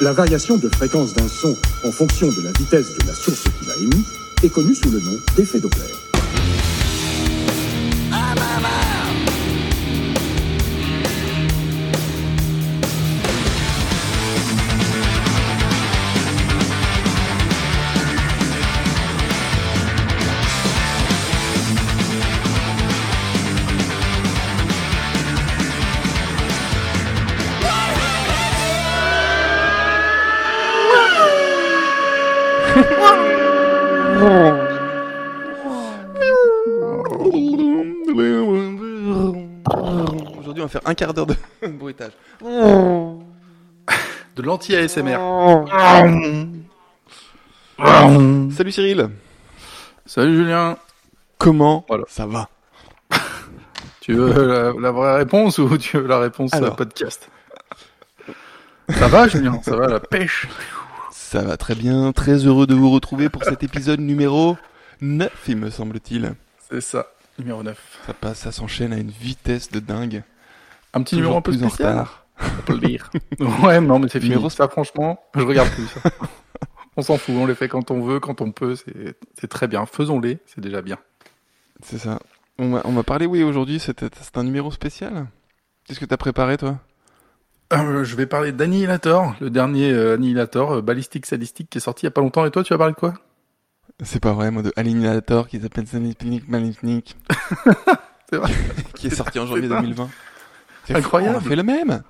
La variation de fréquence d'un son en fonction de la vitesse de la source qui l'a émis est connue sous le nom d'effet Doppler. Quart d'heure de bruitage. De l'anti-ASMR. Salut Cyril. Salut Julien. Comment Voilà. ça va? Tu veux la, la vraie réponse ou tu veux la réponse Alors. euh, podcast? Ça va Julien? Ça va la pêche? Ça va très bien. Très heureux de vous retrouver pour cet épisode numéro 9, il me semble-t-il. C'est ça, numéro 9. Ça passe, ça s'enchaîne à une vitesse de dingue. Un petit numéro un peu plus en spécial. retard. On peut le dire. ouais, non mais c'est fini. Numéro- Ça franchement, je regarde plus ça. on s'en fout, on les fait quand on veut, quand on peut, c'est très bien. Faisons-les, c'est déjà bien. C'est ça. On m'a on parlé, oui, aujourd'hui, c'était c'est un numéro spécial. Qu'est-ce que t'as préparé, toi? Euh, je vais parler d'Annihilator, le dernier euh, Annihilator, euh, balistique sadistique qui est sorti il y a pas longtemps. Et toi, tu vas parler de quoi? C'est pas vrai, moi, de Alienator qui s'appelle Sanipnik Malignik, C'est vrai. qui est sorti en janvier C'est dingue. 2020. C'est fou, Incroyable. On a fait le même.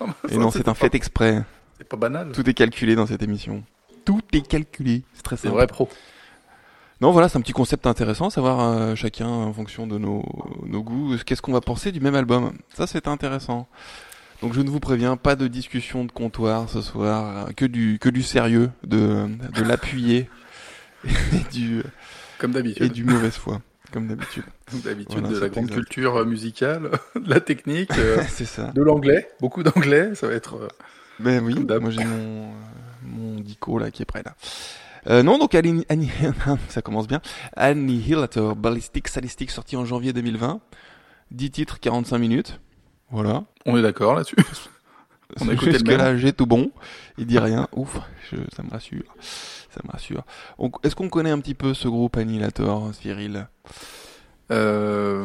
Et non, c'est un fait exprès. C'est pas banal. Tout est calculé dans cette émission. Tout est calculé. C'est très C'est simple. vrai pro. Non, voilà, c'est un petit concept intéressant, savoir euh, chacun en fonction de nos, nos goûts, qu'est-ce qu'on va penser du même album. Ça, c'est intéressant. Donc, je ne vous préviens, pas de discussion de comptoir ce soir, euh, que du que du sérieux, de de l'appuyer et du Comme et d'habitude. du mauvaise foi, comme d'habitude. Comme d'habitude, Voilà, de la grande culture euh, musicale, de la technique, euh, ça. de l'anglais, beaucoup d'anglais, ça va être... euh, Ben oui, moi j'ai mon, mon dico là qui est prêt là. Euh, non, donc Anni- ça commence bien. Annihilator Ballistic Sadistic sorti en janvier 2020. 10 titres, 45 minutes. Voilà. On est d'accord là-dessus. On a écouté le là, j'ai tout bon. Il dit rien. Ouf, je- ça me rassure. Ça me rassure. Est-ce qu'on connaît un petit peu ce groupe Annihilator, Cyril? Euh,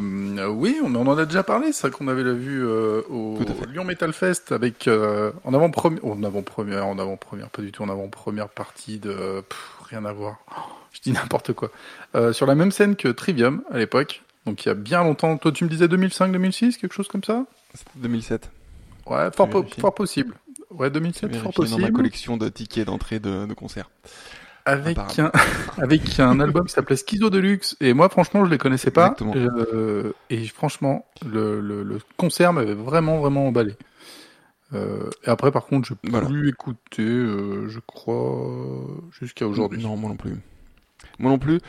oui, on en a déjà parlé, c'est ça qu'on avait vu euh, au. Lyon Metal Fest avec euh, en avant-première, en avant-première, en avant-première, pas du tout en avant-première partie de pff, rien à voir. Oh, je dis n'importe quoi. Euh, sur la même scène que Trivium à l'époque, donc il y a bien longtemps. Toi, tu me disais 2005-2006, quelque chose comme ça? C'était 2007. Ouais, fort, po- vérifier. fort possible. Ouais, J'ai 2007, fort vérifié dans ma possible. collection de tickets d'entrée de, de concert. Avec un, avec un album qui s'appelait Schizo Deluxe. Et moi, franchement, je les connaissais pas. Exactement. Euh, et franchement, le, le, le concert m'avait vraiment, vraiment emballé. Euh, et après, par contre, je n'ai Voilà. plus écouté, euh, je crois, jusqu'à aujourd'hui. Non, moi non plus. Moi non plus.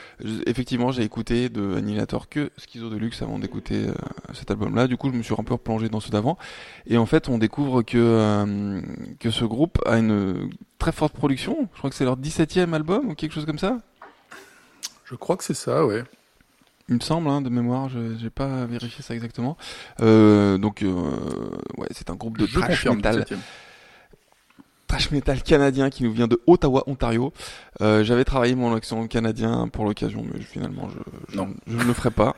Effectivement, j'ai écouté de Annihilator que Schizo Deluxe avant d'écouter euh, cet album-là. Du coup, je me suis un peu replongé dans ceux d'avant. Et en fait, on découvre que, euh, que ce groupe a une très forte production. Je crois que c'est leur 17e album ou quelque chose comme ça. Je crois que c'est ça, ouais. Il me semble, hein, de mémoire, je n'ai pas vérifié ça exactement. Euh, donc, ouais, c'est un groupe de je metal 17e. Trash metal canadien qui nous vient de Ottawa, Ontario. Euh, J'avais travaillé mon accent canadien pour l'occasion, mais finalement, je, je, Non. je ne le ferai pas.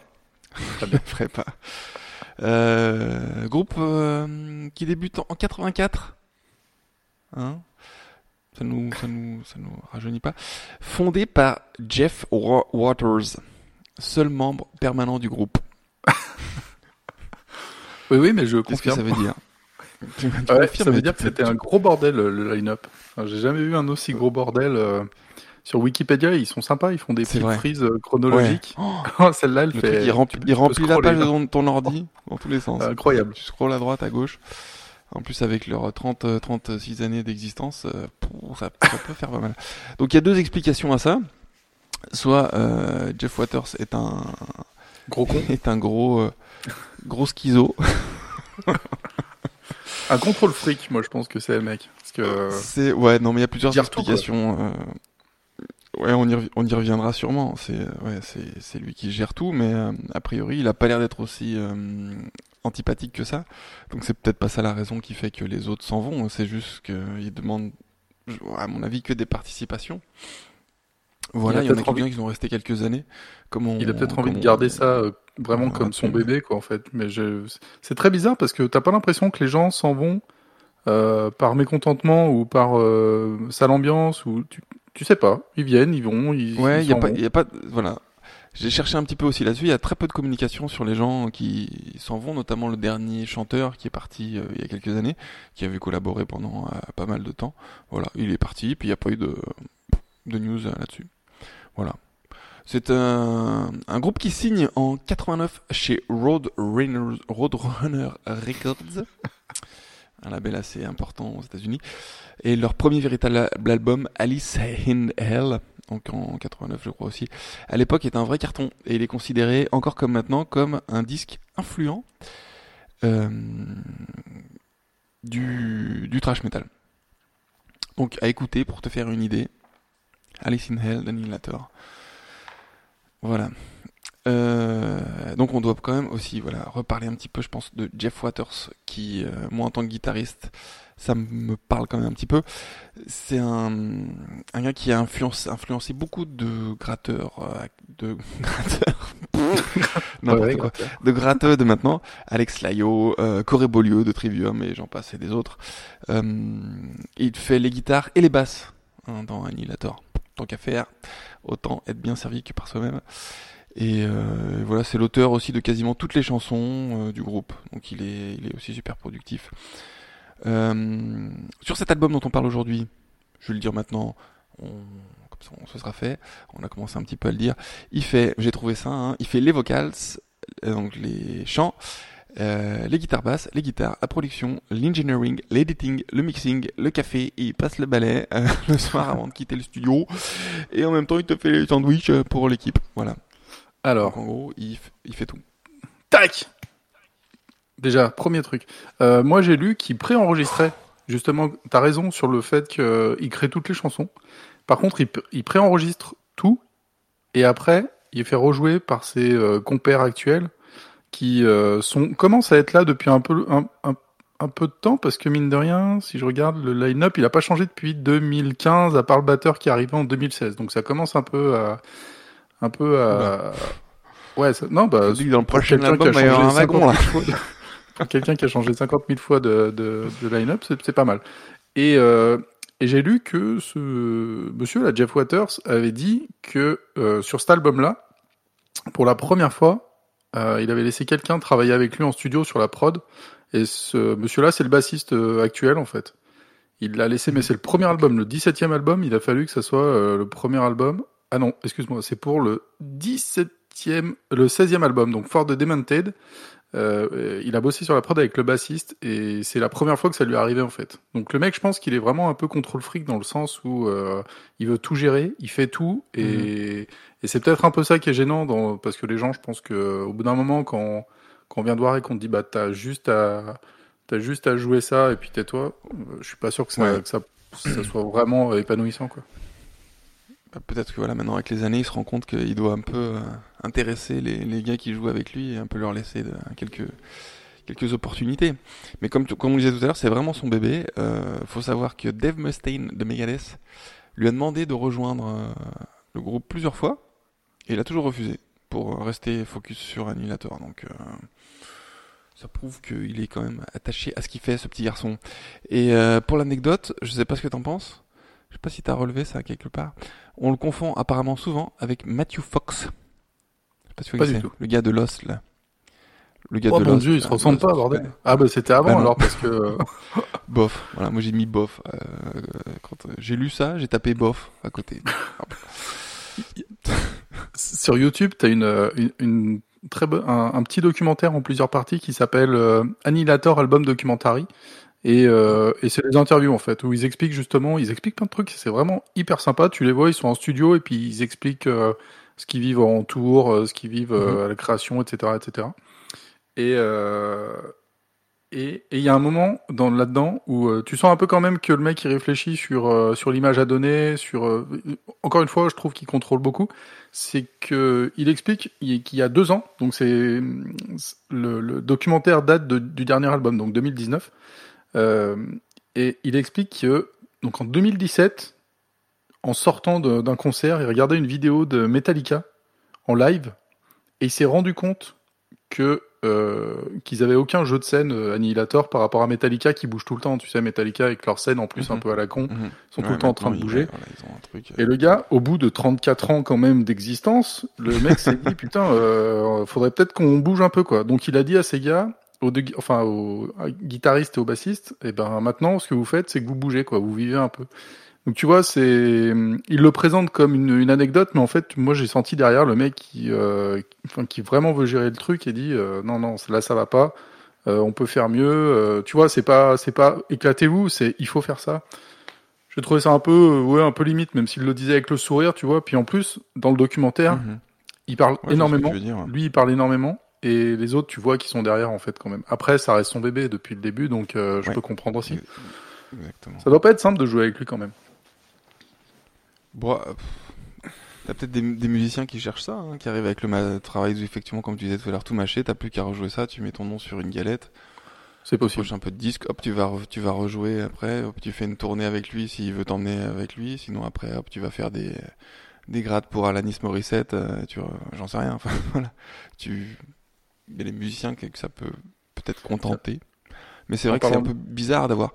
je ne le ferai pas. Euh, groupe euh, qui débute en en 84. Hein? Ça nous, ça nous, ça nous rajeunit pas. Fondé par Jeff Wa- Waters, seul membre permanent du groupe. Oui, oui, mais je Qu'est-ce que confirme. ça veut dire? Tu- Ouais, ça veut dire que c'était un gros bordel le line-up. Enfin, J'ai jamais vu un aussi gros bordel. euh, Sur Wikipédia, ils sont sympas, ils font des petites frises euh, chronologiques. Oh, Oh, Celle-là, elle le fait. truc, il remplit, il la page de ton, ton ordi dans tous les sens. Incroyable. Tu scrolles à droite, à gauche. En plus, avec leurs 30, euh, 36 années d'existence, euh, ça, ça peut faire pas mal. Donc, il y a deux explications à ça. Soit euh, Jeff Waters est un, Gros con. est un gros, euh, gros schizo. Un contrôle fric, moi je pense que c'est le mec. Parce que C'est ouais, non, mais il y a plusieurs explications. euh, Ouais, on y, rev- on y reviendra sûrement. C'est ouais, c'est c'est lui qui gère tout, mais euh, a priori, il a pas l'air d'être aussi euh, antipathique que ça. Donc c'est peut-être pas ça la raison qui fait que les autres s'en vont. C'est juste qu'il demande à mon avis, que des participations. Voilà, il y, en a quelques-uns envie- qui sont restés quelques années. Comme on- Il a peut-être envie de on- garder ça euh, vraiment comme son bébé, quoi, en fait. Mais je... c'est très bizarre parce que t'as pas l'impression que les gens s'en vont euh, par mécontentement ou par euh, sale ambiance ou tu... tu sais pas. Ils viennent, ils vont, ils. Ouais, il y a pas, vont. il y a pas, voilà. J'ai cherché un petit peu aussi là-dessus. Il y a très peu de communication sur les gens qui s'en vont, notamment le dernier chanteur qui est parti euh, il y a quelques années, qui avait collaboré pendant euh, pas mal de temps. Voilà, il est parti, puis il n'y a pas eu de, de news euh, là-dessus. Voilà. C'est un, groupe qui signe en 89 chez Roadrunner, Roadrunner Records, un label assez important aux États-Unis, et leur premier véritable album, Alice in Hell, donc en 89 je crois aussi, à l'époque est un vrai carton et il est considéré encore comme maintenant comme un disque influent euh, du, du trash metal. Donc à écouter pour te faire une idée, Alice in Hell d'Annihilator. Voilà. Euh, donc on doit quand même aussi voilà reparler un petit peu je pense de Jeff Waters qui euh, moi en tant que guitariste ça me parle quand même un petit peu c'est un, un gars qui a influencé, influencé beaucoup de gratteurs euh, de gratteurs Ouais, quoi de gratteux de maintenant, Alex Layo, euh, Corey Beaulieu de Trivium et j'en passe et des autres. Il fait les guitares et les basses hein, dans Annihilator. Tant qu'à faire, autant être bien servi que par soi-même. Et euh, voilà, c'est l'auteur aussi de quasiment toutes les chansons euh, du groupe, donc il est, il est aussi super productif. Euh, sur cet album dont on parle aujourd'hui, je vais le dire maintenant, on, comme ça on se sera fait, on a commencé un petit peu à le dire. Il fait, j'ai trouvé ça, hein, il fait les vocals, euh, donc les chants, euh, les guitares basses, les guitares, la production, l'engineering, l'editing, le mixing, le café, et il passe le balai euh, le soir avant de quitter le studio, et en même temps il te fait les sandwichs euh, pour l'équipe. Voilà. Alors, Donc en gros, il, fait tout. tac Déjà, premier truc. Euh, moi, j'ai lu qu'il préenregistrait. Justement, t'as raison sur le fait qu'il crée toutes les chansons. Par contre, il, il préenregistre tout et après, il fait rejouer par ses compères actuels qui euh, sont commencent à être là depuis un peu un, un, un peu de temps parce que mine de rien, si je regarde le line-up, il a pas changé depuis 2015 à part le batteur qui est arrivé en 2016. Donc ça commence un peu à un peu à ouais, ça- non bah dis dans le prochain a album, il y changé un wagon 50 là. 000 fois de- pour quelqu'un qui a changé 50 000 fois de, de, de line-up, c'est c'est pas mal. Et, euh, et j'ai lu que ce monsieur, là, Jeff Waters, avait dit que euh, sur cet album-là, pour la première fois, euh, il avait laissé quelqu'un travailler avec lui en studio sur la prod. Et ce monsieur-là, c'est le bassiste euh, actuel, en fait. Il l'a laissé, mais c'est le premier album, le 17e album. Il a fallu que ça soit euh, le premier album. Ah non, excuse-moi, c'est pour le 17e, le 16e album, donc For the Demented. Il a bossé sur la prod avec le bassiste et c'est la première fois que ça lui est arrivé en fait. Donc le mec, je pense qu'il est vraiment un peu contrôle fric dans le sens où il veut tout gérer, il fait tout et, et c'est peut-être un peu ça qui est gênant dans, parce que les gens, je pense que au bout d'un moment, quand, quand on vient de voir et qu'on te dit bah t'as juste à t'as juste à jouer ça et puis tais-toi, euh, je suis pas sûr que ça, Ouais. que ça, ça soit vraiment épanouissant quoi. Bah, Peut-être que voilà, maintenant avec les années, il se rend compte qu'il doit un peu euh, intéresser les, les gars qui jouent avec lui et un peu leur laisser de- quelques, quelques opportunités. Mais comme, comme on le disait tout à l'heure, c'est vraiment son bébé. Euh, faut savoir que Dave Mustaine de Megadeth lui a demandé de rejoindre euh, le groupe plusieurs fois et il a toujours refusé pour rester focus sur Annihilator. Donc euh, ça prouve qu'il est quand même attaché à ce qu'il fait, ce petit garçon. Et euh, pour l'anecdote, je sais pas ce que t'en penses. Je sais pas si t'as relevé ça quelque part. On le confond apparemment souvent avec Matthew Fox. Je sais pas si Pas du tout. Le gars de Lost, là. Le gars Oh de mon Lost, dieu, là, se ressemblent Lost, pas, bordel. ouais. Ah bah c'était avant Bah alors parce que Bof. Voilà, moi j'ai mis bof. Euh, quand euh, j'ai lu ça, j'ai tapé bof à côté. Sur YouTube, tu as une, euh, une, une très bo- un, un petit documentaire en plusieurs parties qui s'appelle euh, Annihilator Album Documentary. Et, euh, et c'est des interviews en fait où ils expliquent justement, ils expliquent plein de trucs. C'est vraiment hyper sympa. Tu les vois, ils sont en studio et puis ils expliquent euh, ce qu'ils vivent en tour, ce qu'ils vivent euh, à la création, etc., etc. Et et il y a un moment dans là-dedans où euh, tu sens un peu quand même que le mec il réfléchit sur euh, sur l'image à donner, sur euh, encore une fois, je trouve qu'il contrôle beaucoup. C'est que il explique il- qu'il y a deux ans, donc c'est le, documentaire date du dernier album, donc 2019, euh, et il explique que donc en 2017, en sortant d'un concert, il regardait une vidéo de Metallica en live et il s'est rendu compte que euh, qu'ils avaient aucun jeu de scène euh, Annihilator par rapport à Metallica qui bouge tout le temps. Tu sais, Metallica avec leur scène en plus un Mhm. peu à la con, Mhm. sont tout le temps en train de bouger. ils- voilà, ils ont un truc. euh, Et le gars, au bout de 34 ans quand même d'existence, le mec s'est dit putain, euh, faudrait peut-être qu'on bouge un peu quoi. Donc il a dit à ses gars, aux deux, enfin aux guitaristes et aux bassistes, et ben maintenant ce que vous faites, c'est que vous bougez quoi, vous vivez un peu. Donc tu vois, c'est, il le présente comme une, une anecdote, mais en fait, moi j'ai senti derrière le mec qui, euh, qui- enfin, qui vraiment veut gérer le truc et dit euh, non non, là ça va pas, euh, on peut faire mieux. euh, tu vois, c'est pas, c'est pas éclatez-vous, c'est il faut faire ça. J'ai trouvé ça un peu, euh, ouais, un peu limite, même s'il le disait avec le sourire, tu vois. Puis en plus, dans le documentaire, mhm. il parle Ouais, énormément. Lui, il parle énormément. Et les autres, tu vois, qui sont derrière, en fait, quand même. Après, ça reste son bébé depuis le début, donc euh, je Ouais. peux comprendre aussi. Exactement. Ça doit pas être simple de jouer avec lui, quand même. Bon, euh, t'as peut-être des, des musiciens qui cherchent ça, hein, qui arrivent avec le travail, effectivement, comme tu disais tout à l'heure, tout mâché, t'as plus qu'à rejouer ça, tu mets ton nom sur une galette, C'est tu possible. poches un peu de disque, hop, tu vas, tu vas rejouer après, hop, tu fais une tournée avec lui s'il veut t'emmener avec lui, sinon après, hop, tu vas faire des, des grades pour Alanis Morissette, euh, tu, j'en sais rien, enfin, voilà. Tu, il y a des musiciens que, que ça peut peut-être contenter, mais c'est vrai que c'est un peu bizarre d'avoir,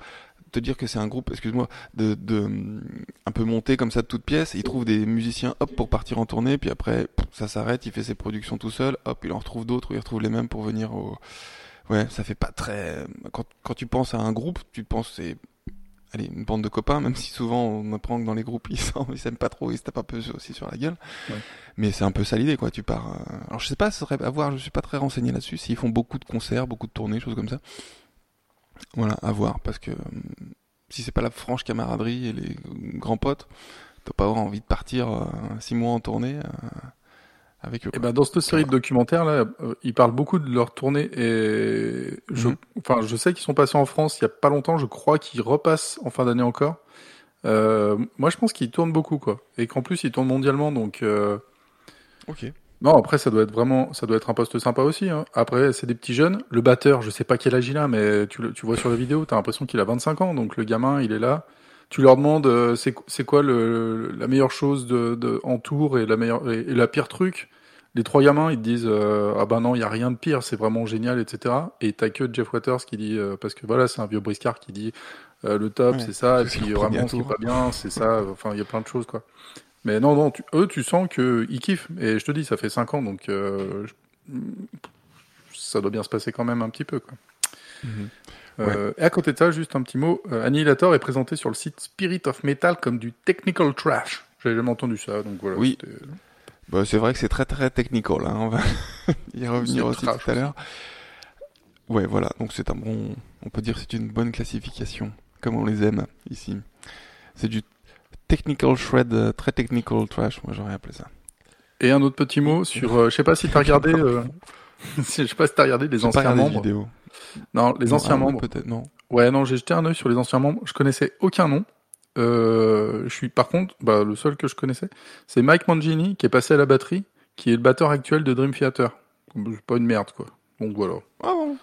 te dire que c'est un groupe, excuse-moi, de, de hum, un peu monté comme ça de toutes pièces. Il trouve des musiciens, hop, pour partir en tournée, puis après, ça s'arrête, il fait ses productions tout seul, hop, il en retrouve d'autres, il retrouve les mêmes pour venir au. Ouais, ça fait pas très. Quand, quand tu penses à un groupe, tu penses c'est. Allez, une bande de copains, même si souvent on apprend que dans les groupes ils s'aiment pas trop, ils se tapent un peu aussi sur la gueule. Ouais. Mais c'est un peu ça l'idée, quoi. Tu pars. euh, Alors je sais pas, ce serait à voir, je suis pas très renseigné là-dessus, s'ils font beaucoup de concerts, beaucoup de tournées, choses comme ça. Voilà, à voir, parce que hum, si c'est pas la franche camaraderie et les grands potes, t'as pas avoir envie de partir euh, six mois en tournée euh, avec eux. Et quoi. ben, dans cette série de documentaires, là, euh, ils parlent beaucoup de leur tournée et je, Mhm. enfin, je sais qu'ils sont passés en France il y a pas longtemps, je crois qu'ils repassent en fin d'année encore. Euh, moi, je pense qu'ils tournent beaucoup, quoi. Et qu'en plus, ils tournent mondialement, donc, euh, Ok. Non, après, ça doit être vraiment, ça doit être un poste sympa aussi. Hein. Après, c'est des petits jeunes. Le batteur, je sais pas quel âge il a, mais tu, le- tu vois sur la vidéo, t'as l'impression qu'il a 25 ans. Donc le gamin, il est là. Tu leur demandes, euh, c'est c'est quoi le, la meilleure chose de, de en tour et la meilleure et, et la pire truc? Les trois gamins, ils te disent, euh, ah ben non, il y a rien de pire, c'est vraiment génial, etc. Et t'as que Jeff Waters qui dit, euh, parce que voilà, c'est un vieux briscard qui dit, euh, le top, Ouais, c'est ça, et c'est puis vraiment, ce qui est tour. pas bien, c'est ça. Enfin, il y a plein de choses, quoi. Mais non, non, tu- eux, tu sens qu'ils kiffent. Et je te dis, ça fait 5 ans, donc euh, je- ça doit bien se passer quand même un petit peu. Quoi. Mhm. Euh, et à côté de ça, juste un petit mot, euh, Annihilator est présenté sur le site Spirit of Metal comme du technical trash. J'avais jamais entendu ça, donc voilà. Oui. Bah, c'est vrai que c'est très très technical, hein. on va y revenir aussi trash tout à l'heure. Ouais, voilà, donc c'est un bon, on peut dire que c'est une bonne classification, comme on les aime ici. C'est du technical shred, euh, très technical trash, moi j'aurais appelé ça. Et un autre petit mot sur, euh, je sais pas si t'as regardé, euh, je sais pas si t'as regardé les anciens membres. vidéo. Non, les Non, anciens ah, membres. Peut-être, non. Ouais, non, j'ai jeté un œil sur les anciens membres. Je connaissais aucun nom. Euh, je suis, par contre, bah, le seul que je connaissais, c'est Mike Mangini qui est passé à la batterie, qui est le batteur actuel de Dream Theater. Pas une merde, quoi. Donc voilà, Ah bon.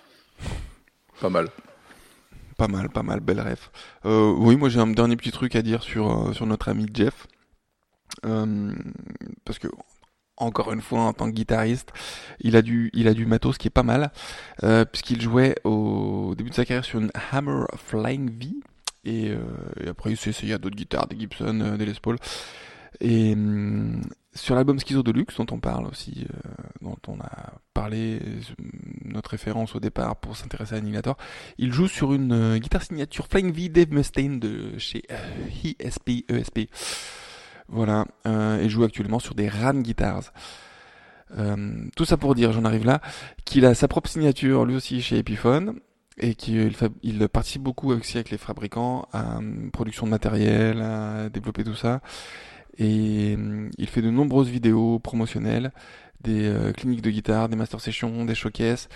pas mal. Pas mal, pas mal, belle ref. Euh, oui, moi j'ai un dernier petit truc à dire sur, euh, sur notre ami Jeff. Euh, parce que, encore une fois, en tant que guitariste, il a du, il a du matos qui est pas mal, puisqu'il jouait au début de sa carrière sur une Hammer Flying V, et, et après il s'est essayé à d'autres guitares, des Gibson, des Les Paul. Et hum, sur l'album Schizo Deluxe, dont on parle aussi, euh, dont on a parlé, euh, notre référence au départ pour s'intéresser à Annihilator, il joue sur une euh, guitare signature Flying V Dave Mustaine de chez euh, ESP, ESP. Voilà, et joue actuellement sur des RAN Guitars. Tout ça pour dire, j'en arrive là, qu'il a sa propre signature lui aussi chez Epiphone et qu'il participe beaucoup aussi avec les fabricants à production de matériel, à développer tout ça. Et euh, il fait de nombreuses vidéos promotionnelles, des euh, cliniques de guitare, des master sessions, des showcases,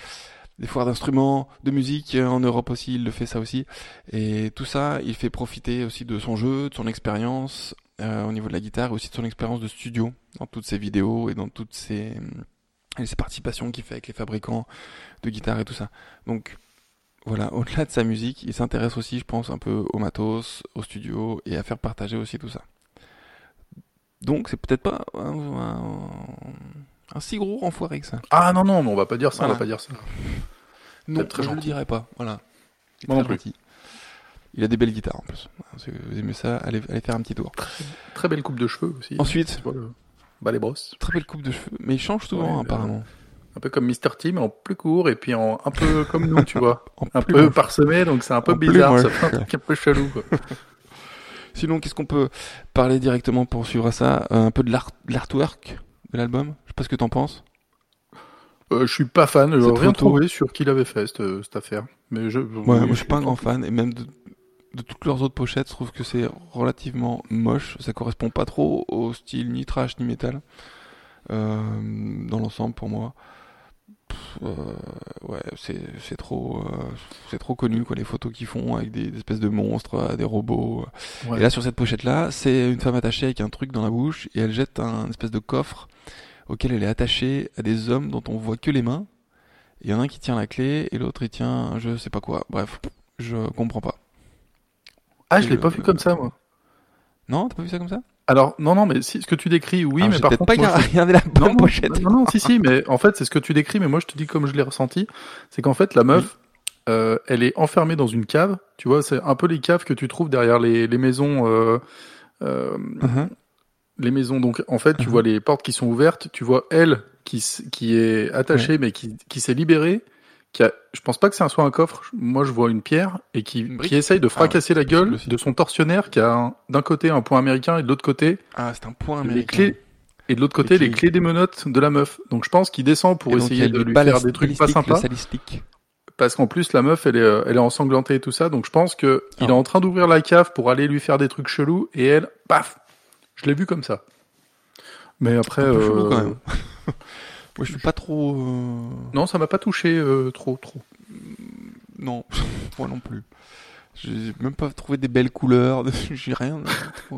des foires d'instruments, de musique euh, en Europe aussi, il le fait ça aussi. Et tout ça, il fait profiter aussi de son jeu, de son expérience euh, au niveau de la guitare, et aussi de son expérience de studio dans toutes ses vidéos et dans toutes ses, et ses participations qu'il fait avec les fabricants de guitare et tout ça. Donc voilà, au-delà de sa musique, il s'intéresse aussi, je pense, un peu au matos, au studio et à faire partager aussi tout ça. Donc c'est peut-être pas un, un- un si gros enfoiré que ça. Ah non, non, mais on va pas dire ça, on va pas dire ça. Non, très je le gentil. dirais pas. Voilà. Il est Moi non très gentil. Il a des belles guitares en plus. Si vous aimez ça, allez, allez faire un petit tour. Très belle coupe de cheveux aussi. Ensuite, vois, le... Bah, les brosses. très belle coupe de cheveux, mais il change souvent Ouais, apparemment. Un peu comme Mr. T, mais en plus court et puis en un peu comme nous, tu vois. Un peu moche. parsemé, donc c'est un peu En bizarre. Ça fait un truc un peu chelou, quoi. Sinon, qu'est-ce qu'on peut parler directement pour suivre ça Euh, Un peu de l'art- de l'artwork de l'album. Je sais pas ce que t'en penses. Euh, je suis pas fan, j'ai rien trouvé sur qui l'avait fait cette, cette affaire. Mais je, Ouais, moi je suis pas un grand fan et même de, de toutes leurs autres pochettes, je trouve que c'est relativement moche. Ça correspond pas trop au style ni trash ni métal euh, dans l'ensemble pour moi. Euh, ouais, c'est c'est trop euh, c'est trop connu quoi les photos qu'ils font avec des, des espèces de monstres, euh, des robots. Ouais. Et là sur cette pochette là, c'est une femme attachée avec un truc dans la bouche et elle jette un espèce de coffre auquel elle est attachée à des hommes dont on voit que les mains. Il y en a un qui tient la clé et l'autre il tient je sais pas quoi. Bref, je comprends pas. Ah, je l'ai pas vu comme ça, moi. Non, t'as pas vu ça comme ça? Alors, non, non, mais si, ce que tu décris, oui, Ah, mais par contre. pas moi, regardé la non, pochette. Non, non, si, si, mais en fait, c'est ce que tu décris, mais moi, je te dis comme je l'ai ressenti. C'est qu'en fait, la meuf, euh, elle est enfermée dans une cave. Tu vois, c'est un peu les caves que tu trouves derrière les, les maisons. Euh, euh, Mhm. les maisons. Donc, en fait, tu Mhm. vois les portes qui sont ouvertes. Tu vois elle qui, qui est attachée, mais qui, qui s'est libérée. Qui a, je pense pas que c'est un soit un coffre. Moi, je vois une pierre et qui, Une qui essaye de fracasser la gueule de son tortionnaire qui a un- d'un côté un point américain et de l'autre côté Ah, c'est un point les clés et de l'autre côté les clés des menottes de la meuf. Donc je pense qu'il descend pour Et il essayer de le lui faire des trucs pas sympas. Parce qu'en plus la meuf elle est euh, elle est ensanglantée et tout ça. Donc je pense que il Ah. est en train d'ouvrir la cave pour aller lui faire des trucs chelous et elle paf. Je l'ai vu comme ça. Mais après Un peu euh, chelou, quand même. Moi, je suis pas trop. euh, non ça m'a pas touché euh, trop trop. Non, moi non plus. J'ai même pas trouvé des belles couleurs. J'ai rien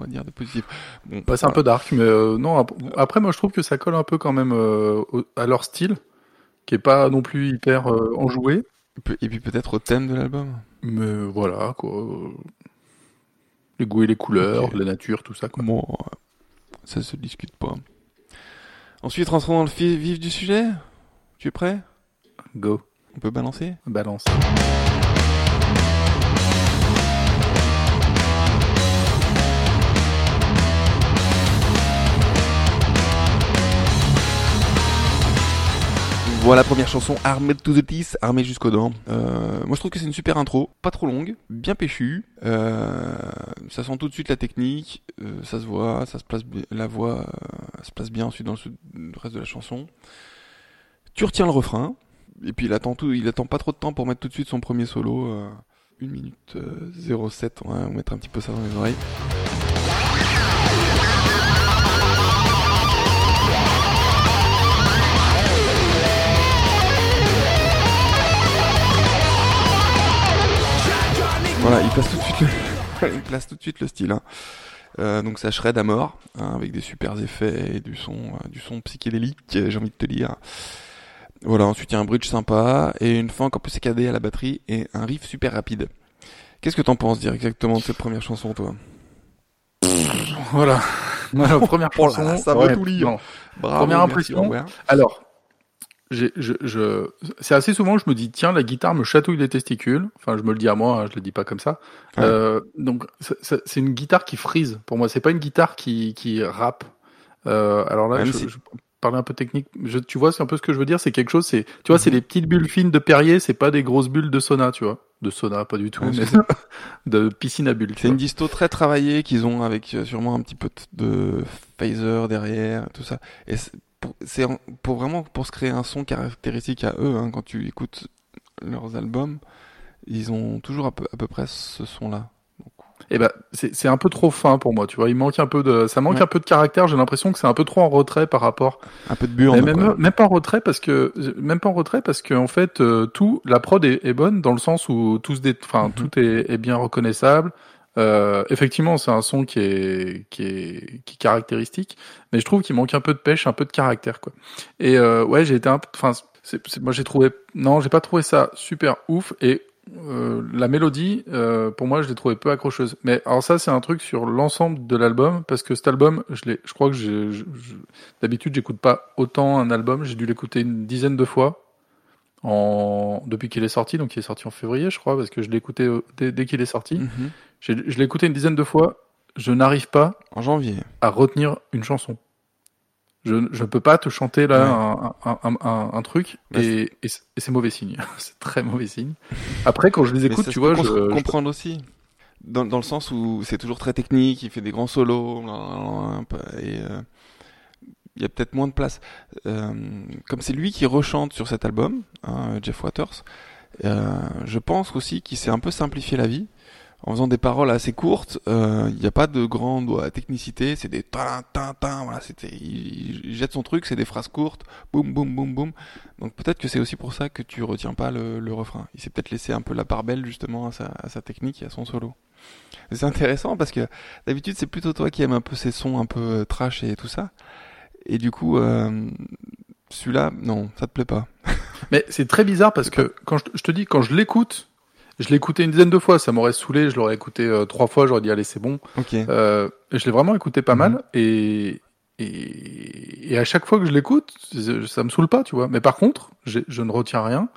à dire de positif. Bon, Bah, c'est un peu dark mais euh, non ap- après moi je trouve que ça colle un peu quand même à leur style qui est pas non plus hyper enjoué. Et puis peut-être au thème de l'album. Mais voilà, quoi. Les goûts et les couleurs, la nature, tout ça, quoi. Bon, ça se discute pas. Ensuite, rentrons dans le vif du sujet. Tu es prêt? Go, On peut balancer? Balance. Voilà, première chanson, Armed to the Teeth, armé jusqu'aux dents. Euh, moi, je trouve que c'est une super intro, pas trop longue, bien péchue. Euh, ça sent tout de suite la technique, euh, ça se voit, ça se place, la voix euh, se place bien ensuite dans le, reste de la chanson. Tu retiens le refrain, et puis il attend tout, il attend pas trop de temps pour mettre tout de suite son premier solo. Euh, 1 minute euh, 07, on va mettre un petit peu ça dans les oreilles. Voilà, il place tout de suite le, il place tout de suite le style. hein. Euh, donc ça shred à mort, hein, avec des super effets et du son, euh, du son psychédélique, j'ai envie de te dire. Voilà, ensuite il y a un bridge sympa et une fin encore plus saccadée à la batterie et un riff super rapide. Qu'est-ce que t'en penses dire exactement de cette première chanson, toi? Voilà. Voilà, première Oh là chanson. là, ça ouais, tout lire. Bravo, Première impression. Alors, je, je, c'est assez souvent que je me dis, tiens, la guitare me chatouille les testicules. Enfin, je me le dis à moi, hein, je le dis pas comme ça. Ouais. Euh, donc, c'est- une guitare qui frise. Pour moi, c'est pas une guitare qui, qui rappe. Euh, alors là, Même je, si- je parlais un peu technique. Je, tu vois, c'est un peu ce que je veux dire. C'est quelque chose. C'est, tu vois, c'est Mhm. des petites bulles fines de Perrier. C'est pas des grosses bulles de sauna, tu vois. De sauna, pas du tout, Ouais, mais de piscine à bulles. C'est une disto très travaillée qu'ils ont avec euh, sûrement un petit peu de phaser derrière, tout ça. Et c'est pour, vraiment pour se créer un son caractéristique à eux. hein, quand tu écoutes leurs albums, ils ont toujours à peu, à peu près ce son-là. Eh ben, c'est c'est un peu trop fin pour moi, tu vois. Il manque un peu de, ça manque Ouais. un peu de caractère. J'ai l'impression que c'est un peu trop en retrait par rapport. Un peu de quoi. même, même pas en retrait parce que, même pas en retrait parce que en fait, euh, tout, la prod est, est bonne dans le sens où tout se dé- enfin, Mhm. tout est, est bien reconnaissable. Euh, effectivement, c'est un son qui est, qui est, qui est caractéristique, mais je trouve qu'il manque un peu de pêche, un peu de caractère, quoi. Et euh, ouais, j'ai été un peu, enfin, moi j'ai trouvé, non, j'ai pas trouvé ça super ouf. Et euh, la mélodie, euh, pour moi, je l'ai trouvée peu accrocheuse. Mais alors ça, c'est un truc sur l'ensemble de l'album, parce que cet album, je, l'ai, je crois que j'ai, d'habitude, j'écoute pas autant un album. J'ai dû l'écouter une dizaine de fois en, depuis qu'il est sorti. Donc, il est sorti en février, je crois, parce que je écouté euh, dès, dès qu'il est sorti. Mhm. J'ai- je l'ai écouté une dizaine de fois. Je n'arrive pas En janvier. à retenir une chanson. Je ne peux pas te chanter là un, un, un, un- un truc Bah, et, et c'est mauvais signe. c'est très mauvais signe. Après, quand je les écoute, ça tu vois, je, je- comprendre aussi. Dans, dans le sens où c'est toujours très technique, il fait des grands solos, et euh, il y a peut-être moins de place. Euh, comme c'est lui qui rechante sur cet album, hein, Jeff Waters, euh, je pense aussi qu'il s'est un peu simplifié la vie. En faisant des paroles assez courtes, euh, il n'y a pas de grande technicité, c'est des tin tin tin, voilà, c'était, il, jette son truc, c'est des phrases courtes, boum boum boum boum. Donc peut-être que c'est aussi pour ça que tu retiens pas le, le refrain. Il s'est peut-être laissé un peu la part belle justement à sa, à sa technique et à son solo. C'est intéressant parce que d'habitude c'est plutôt toi qui aimes un peu ces sons un peu euh, trash et tout ça. Et du coup, euh, celui-là, non, ça te plaît pas. Mais c'est très bizarre parce que quand je te dis, quand je l'écoute, je l'ai écouté une dizaine de fois, ça m'aurait saoulé, je l'aurais écouté euh, trois fois, j'aurais dit allez c'est bon. Ok. Euh, je l'ai vraiment écouté pas Mhm. mal et, et et à chaque fois que je l'écoute, ça me saoule pas, tu vois. Mais par contre, je ne retiens rien.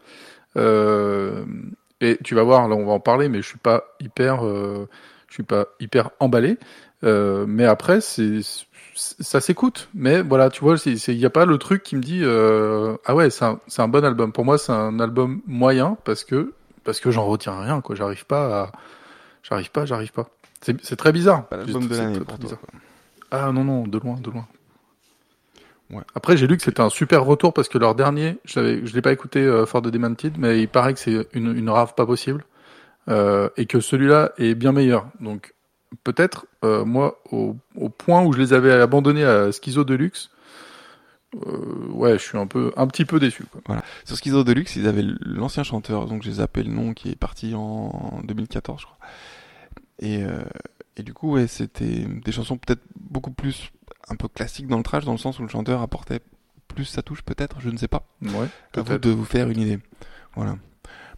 Euh, et tu vas voir, là on va en parler, mais je suis pas hyper, euh, je suis pas hyper emballé. Euh, mais après, c'est ça s'écoute. Mais voilà, tu vois, il n'y a pas le truc qui me dit euh, ah ouais, c'est un, c'est un bon album. Pour moi, c'est un album moyen parce que parce que j'en retiens rien, quoi. J'arrive pas à, j'arrive pas, j'arrive pas. C'est très bizarre. Pas l'album de C'est l'année très, pour très toi. bizarre. Ah non, non, de loin, de loin. Ouais. Après, j'ai lu que c'était un super retour parce que leur dernier, je je l'ai pas écouté euh, For the Demented, mais il paraît que c'est une, une rave pas possible euh, et que celui-là est bien meilleur. Donc peut-être, euh, moi, au, au point où je les avais abandonnés à Schizo Deluxe, euh, ouais, je suis un peu, un petit peu déçu. Quoi. Sur Schizo Deluxe, ils avaient l'ancien chanteur, donc j'ai zappé le nom, qui est parti en 2014, je crois. Et, euh, et du coup, ouais, c'était des chansons peut-être beaucoup plus un peu classiques dans le trash, dans le sens où le chanteur apportait plus sa touche, peut-être, je ne sais pas. Ouais, À vous de vous faire une idée. Voilà.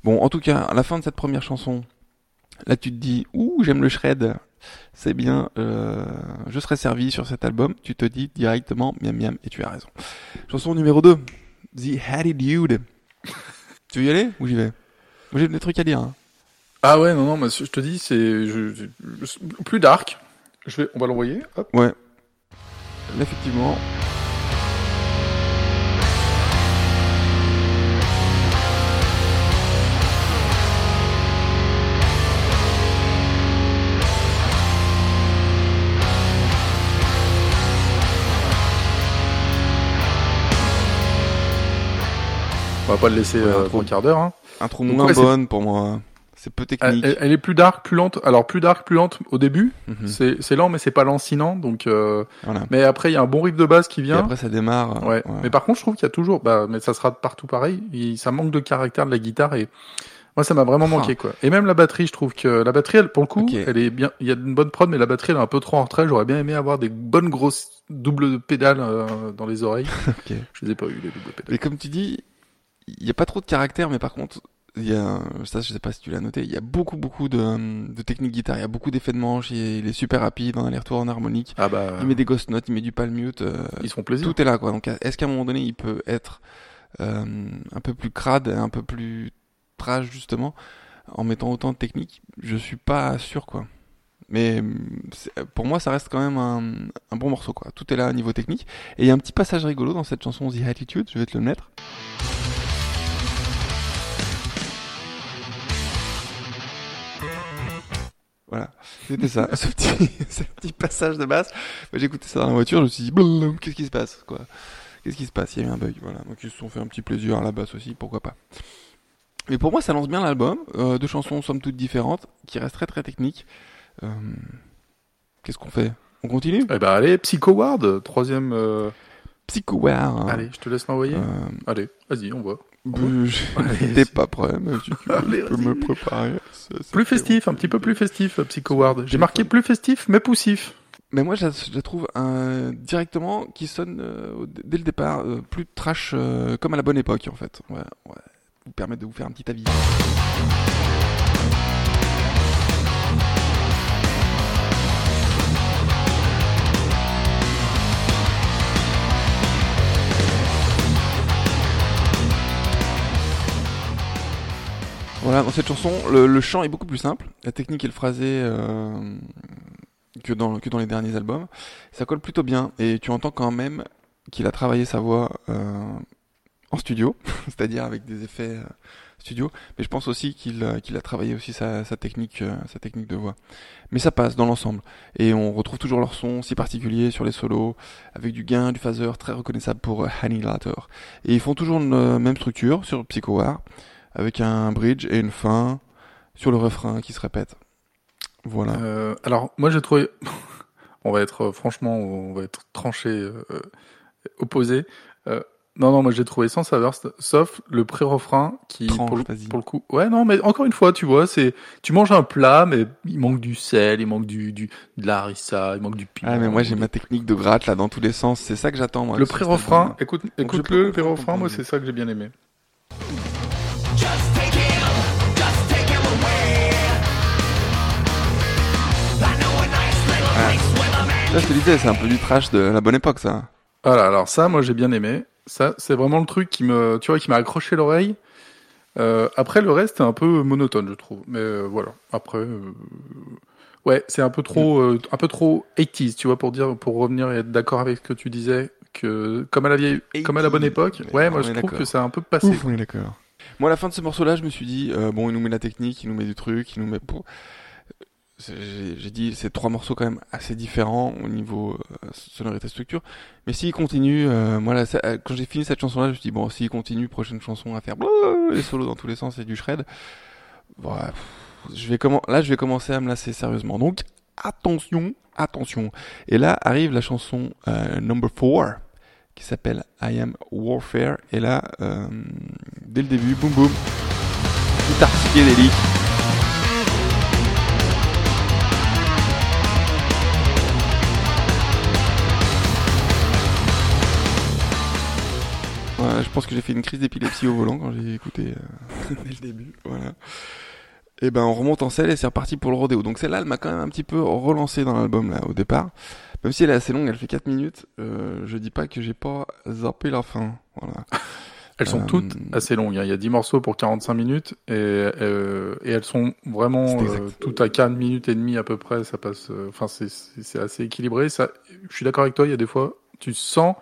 Bon, en tout cas, à la fin de cette première chanson, là tu te dis, ouh, j'aime le shred, c'est bien, euh, je serai servi sur cet album. Tu te dis directement, miam miam, et tu as raison. Chanson numéro 2, The Attitude. tu veux y aller ou j'y vais? Moi j'ai des trucs à dire. hein. Ah ouais, non, non, mais je te dis, c'est plus dark. Je vais, on va l'envoyer. Ouais. Là, effectivement. Va pas le laisser Ouais, euh, trois quarts d'heure. Hein. Intro moins ouais, bonne pour moi. C'est peu technique. elle- elle est plus dark, plus lente. Alors plus dark, plus lente au début. Mhm. C'est c'est lent, mais c'est pas lancinant. Donc, euh, Voilà. mais après il y a un bon riff de base qui Et vient. après ça démarre. Ouais. Mais par contre, je trouve qu'il y a toujours, bah, mais ça sera partout pareil. il- ça manque de caractère de la guitare et moi, ça m'a vraiment Ah. manqué, quoi. Et même la batterie, je trouve que la batterie, elle, pour le coup, elle est bien. Il y a une bonne prod, mais la batterie, elle est un peu trop en retrait. J'aurais bien aimé avoir des bonnes grosses doubles pédales euh, dans les oreilles. Ok. Je les ai pas eu les doubles pédales. Mais comme tu dis, il n'y a pas trop de caractère, mais par contre, il y a, ça je sais pas si tu l'as noté, il y a beaucoup beaucoup de, de techniques guitare, il y a beaucoup d'effets de manche, il est super rapide en aller-retour en harmonique, Ah bah, il met des ghost notes, il met du palm mute, euh, ils font plaisir. tout est là quoi. Donc est-ce qu'à un moment donné il peut être euh, un peu plus crade, un peu plus trash justement, en mettant autant de techniques? Je suis pas sûr quoi. Mais pour moi, ça reste quand même un, un bon morceau, quoi. Tout est là au niveau technique. Et il y a un petit passage rigolo dans cette chanson The Attitude, je vais te le mettre. Voilà, c'était ça, ce petit, ce petit passage de basse. Écouté ça dans la voiture, je me suis dit, qu'est-ce qui se passe, quoi? Qu'est-ce qui se passe? Il y a eu un bug, voilà. Donc ils se sont fait un petit plaisir à la basse aussi, pourquoi pas. Mais pour moi, ça lance bien l'album. Euh, deux chansons somme toutes différentes, qui restent très très techniques. Euh, Qu'est-ce qu'on fait? On continue? Eh ben allez, Psycho Ward, troisième. euh, Psychoware. Allez, je te laisse m'envoyer. Euh, Allez, vas-y, on voit. Euh, T'es pas prêt, mais tu, tu Allez, peux me préparer. Ça, ça Plus festif, un petit peu plus festif, Psycho Ward. J'ai marqué plus festif, mais poussif. Mais moi, je la, trouve euh, directement qui sonne euh, dès le départ euh, plus trash, euh, comme à la bonne époque, en fait. Ouais, ouais. Vous permettre de vous faire un petit avis. Voilà, dans cette chanson, le, chant est beaucoup plus simple. La technique et le phrasé euh, que, dans, que dans les derniers albums. Ça colle plutôt bien. Et tu entends quand même qu'il a travaillé sa voix euh, en studio, c'est-à-dire avec des effets euh, studio. Mais je pense aussi qu'il a travaillé aussi sa, technique, euh, sa technique de voix. Mais ça passe dans l'ensemble. Et on retrouve toujours leur son si particulier sur les solos, avec du gain, du phaser très reconnaissable pour euh, Annihilator. Et ils font toujours euh, même structure sur Psycho avec un bridge et une fin sur le refrain qui se répète. Voilà. Euh, alors, moi, j'ai trouvé. on va être, euh, franchement, on va être tranché, euh, opposé. Euh, non, non, moi, j'ai trouvé sans saveur, sauf le pré-refrain qui, Tranche, pour le, pour le coup. Ouais, non, mais encore une fois, tu vois, c'est. Tu manges un plat, mais il manque du sel, il manque du, du de la harissa, il manque du piment. Ah mais moi j'ai ma technique de gratte là dans tous les sens, c'est ça que j'attends moi. Le pré-refrain, écoute, je écoute peux le ton pré-refrain, moi, c'est ça que j'ai bien aimé. Je te disais, c'est un peu du trash de la bonne époque ça. Voilà, alors ça, moi j'ai bien aimé. Ça, c'est vraiment le truc qui me, tu vois, qui m'a accroché l'oreille. Euh, après, le reste est un peu monotone, je trouve. Mais euh, voilà. Après, euh, ouais, c'est un peu trop, euh, un peu trop 80s, tu vois, pour dire, pour revenir et être d'accord avec ce que tu disais, que comme à la vieille, comme à la bonne 80s. époque. Ouais, Ouais, moi je trouve que c'est un peu passé. Ouf, on est d'accord. Moi à la fin de ce morceau là, je me suis dit euh, bon, il nous met la technique, il nous met du truc, il nous met j'ai dit c'est trois morceaux quand même assez différents au niveau euh, sonorité structure mais s'il continue euh, moi là, ça- euh, quand j'ai fini cette chanson là je me suis dit bon s'il continue prochaine chanson à faire les solos dans tous les sens et du shred. Bon, je vais comment là je vais commencer à me lasser sérieusement. Donc attention attention. Et là arrive la chanson euh, number 4 qui s'appelle I Am Warfare. Et là euh, dès le début boum boum. Guitare psychédélique Voilà, je pense que j'ai fait une crise d'épilepsie au volant quand j'ai écouté euh, dès le début. Voilà. Et ben on remonte en selle et c'est reparti pour le rodéo. Donc celle-là, elle m'a quand même un petit peu relancé dans l'album là au départ. Même si elle est assez longue, elle fait 4 minutes. Euh, je dis pas que j'ai pas zappé la fin. Voilà. Elles sont Euh, toutes assez longues. hein. Il y a 10 morceaux pour 45 minutes et, euh, et elles sont vraiment euh, toutes à 4 minutes et demie à peu près. Ça passe. euh, Enfin, c'est- assez équilibré. Ça, je suis d'accord avec toi. Il y a des fois, tu sens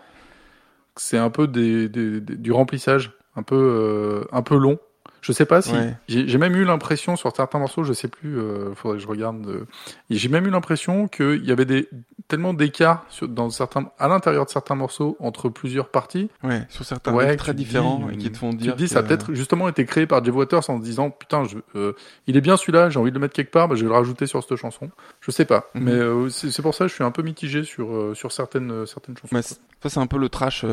c'est un peu des, du remplissage, un peu euh, un peu long. Je sais pas si Ouais. j'ai même eu l'impression sur certains morceaux, je sais plus, euh, faudrait que je regarde. euh, j'ai même eu l'impression qu'il y avait des tellement d'écart sur- dans certains à l'intérieur de certains morceaux entre plusieurs parties Ouais, sur certains Ouais, tu très différents dis, et qui te font tu dire. te dis, ça a peut-être justement été créé par Jeff Waters en se disant, putain, je, euh, il est bien celui-là, j'ai envie de le mettre quelque part, bah, je vais le rajouter sur cette chanson. Je sais pas, Mhm. mais euh, c'est pour ça que je suis un peu mitigé sur sur certaines certaines chansons. Mais c- ça, c'est un peu le trash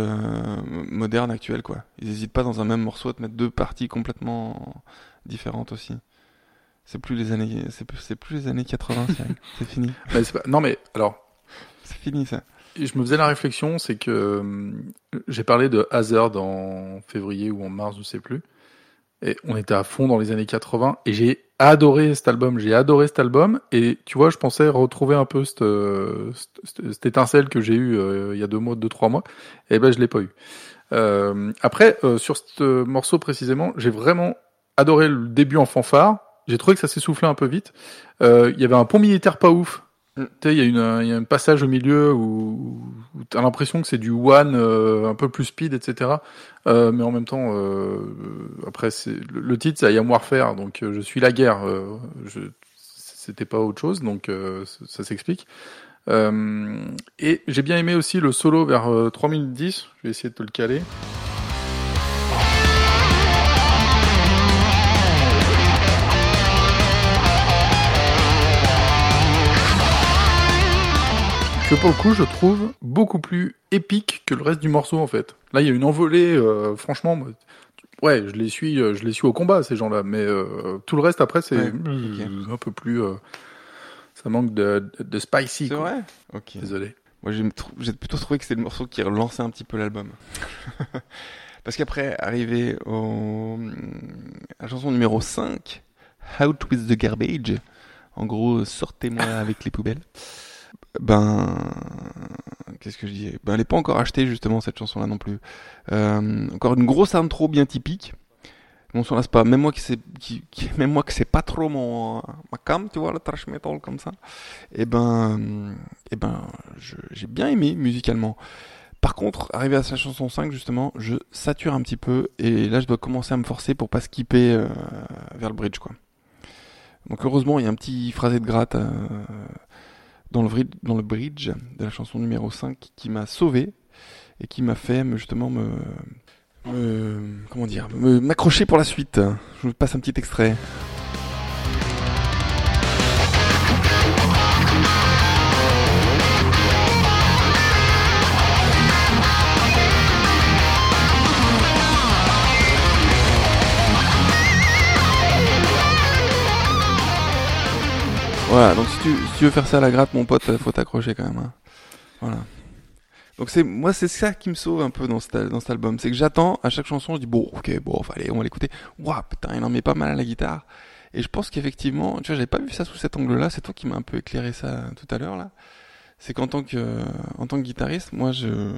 moderne actuel, quoi. Ils hésitent pas dans un même morceau à te mettre deux parties complètement différentes aussi. C'est plus les années, c'est plus, les années 80, Cyril. c'est fini. Mais c'est pas- non, mais alors, C'est fini, ça. Je me faisais la réflexion, c'est que euh, j'ai parlé de Hazard en février ou en mars, je sais plus. Et on était à fond dans les années 80 et j'ai adoré cet album. J'ai adoré cet album et tu vois, je pensais retrouver un peu cette, euh, cette, cette étincelle que j'ai eue euh, il y a deux mois, deux trois mois. Et ben je l'ai pas eu. Euh, après, euh, sur ce morceau précisément, j'ai vraiment adoré le début en fanfare. J'ai trouvé que ça s'essoufflait un peu vite. Euh, Il y avait un pont militaire pas ouf. Mm. Tu sais, il y a une, y a un passage au milieu où, où t'as l'impression que c'est du one euh, un peu plus speed, etc. Euh, mais en même temps, euh, après, c'est le, le titre, c'est I Am Warfare, donc euh, je suis la guerre. Euh, je, c'était pas autre chose, donc euh, ça s'explique. Euh, et j'ai bien aimé aussi le solo vers euh, 3 minutes 10. Je vais essayer de te le caler. que pour le coup je trouve beaucoup plus épique que le reste du morceau en fait. Là il y a une envolée, euh, franchement, ouais je les suis, euh, je les suis au combat ces gens-là, mais euh, tout le reste après c'est Ouais, euh, un peu plus, euh, ça manque de, de, de spicy. C'est vrai Ok. Désolé. Moi, j'ai trou- plutôt trouvé que c'était le morceau qui relançait un petit peu l'album. Parce qu'après, arrivé au, à la chanson numéro 5, Out with the Garbage, en gros, sortez-moi avec les poubelles. Ben, qu'est-ce que je dis? Ben, elle n'est pas encore achetée, justement, cette chanson-là non plus. Euh, encore une grosse intro bien typique. Lasse pas. Même moi qui c'est, qui, qui- même moi que c'est pas trop mon ma cam, tu vois, le thrash metal comme ça. Et ben, et ben, je- j'ai bien aimé musicalement. Par contre, arrivé à sa chanson 5, justement, je sature un petit peu et là, je dois commencer à me forcer pour pas skipper euh, vers le bridge, quoi. Donc heureusement, il y a un petit phrasé de gratte euh, dans, le, vri- dans le bridge de la chanson numéro 5 qui m'a sauvé et qui m'a fait me- justement me, me- comment dire, m'accrocher pour la suite. Je vous passe un petit extrait. Voilà, donc si tu, si tu veux faire ça à la gratte, mon pote, faut t'accrocher quand même. hein. Voilà. Donc c'est moi c'est ça qui me sauve un peu dans cet, dans cet album, c'est que j'attends à chaque chanson, je dis bon ok bon allez on va l'écouter. Waouh putain il en met pas mal à la guitare. Et je pense qu'effectivement, tu vois j'avais pas vu ça sous cet angle-là, c'est toi qui m'as un peu éclairé ça tout à l'heure là. C'est qu'en tant que en tant que guitariste, moi je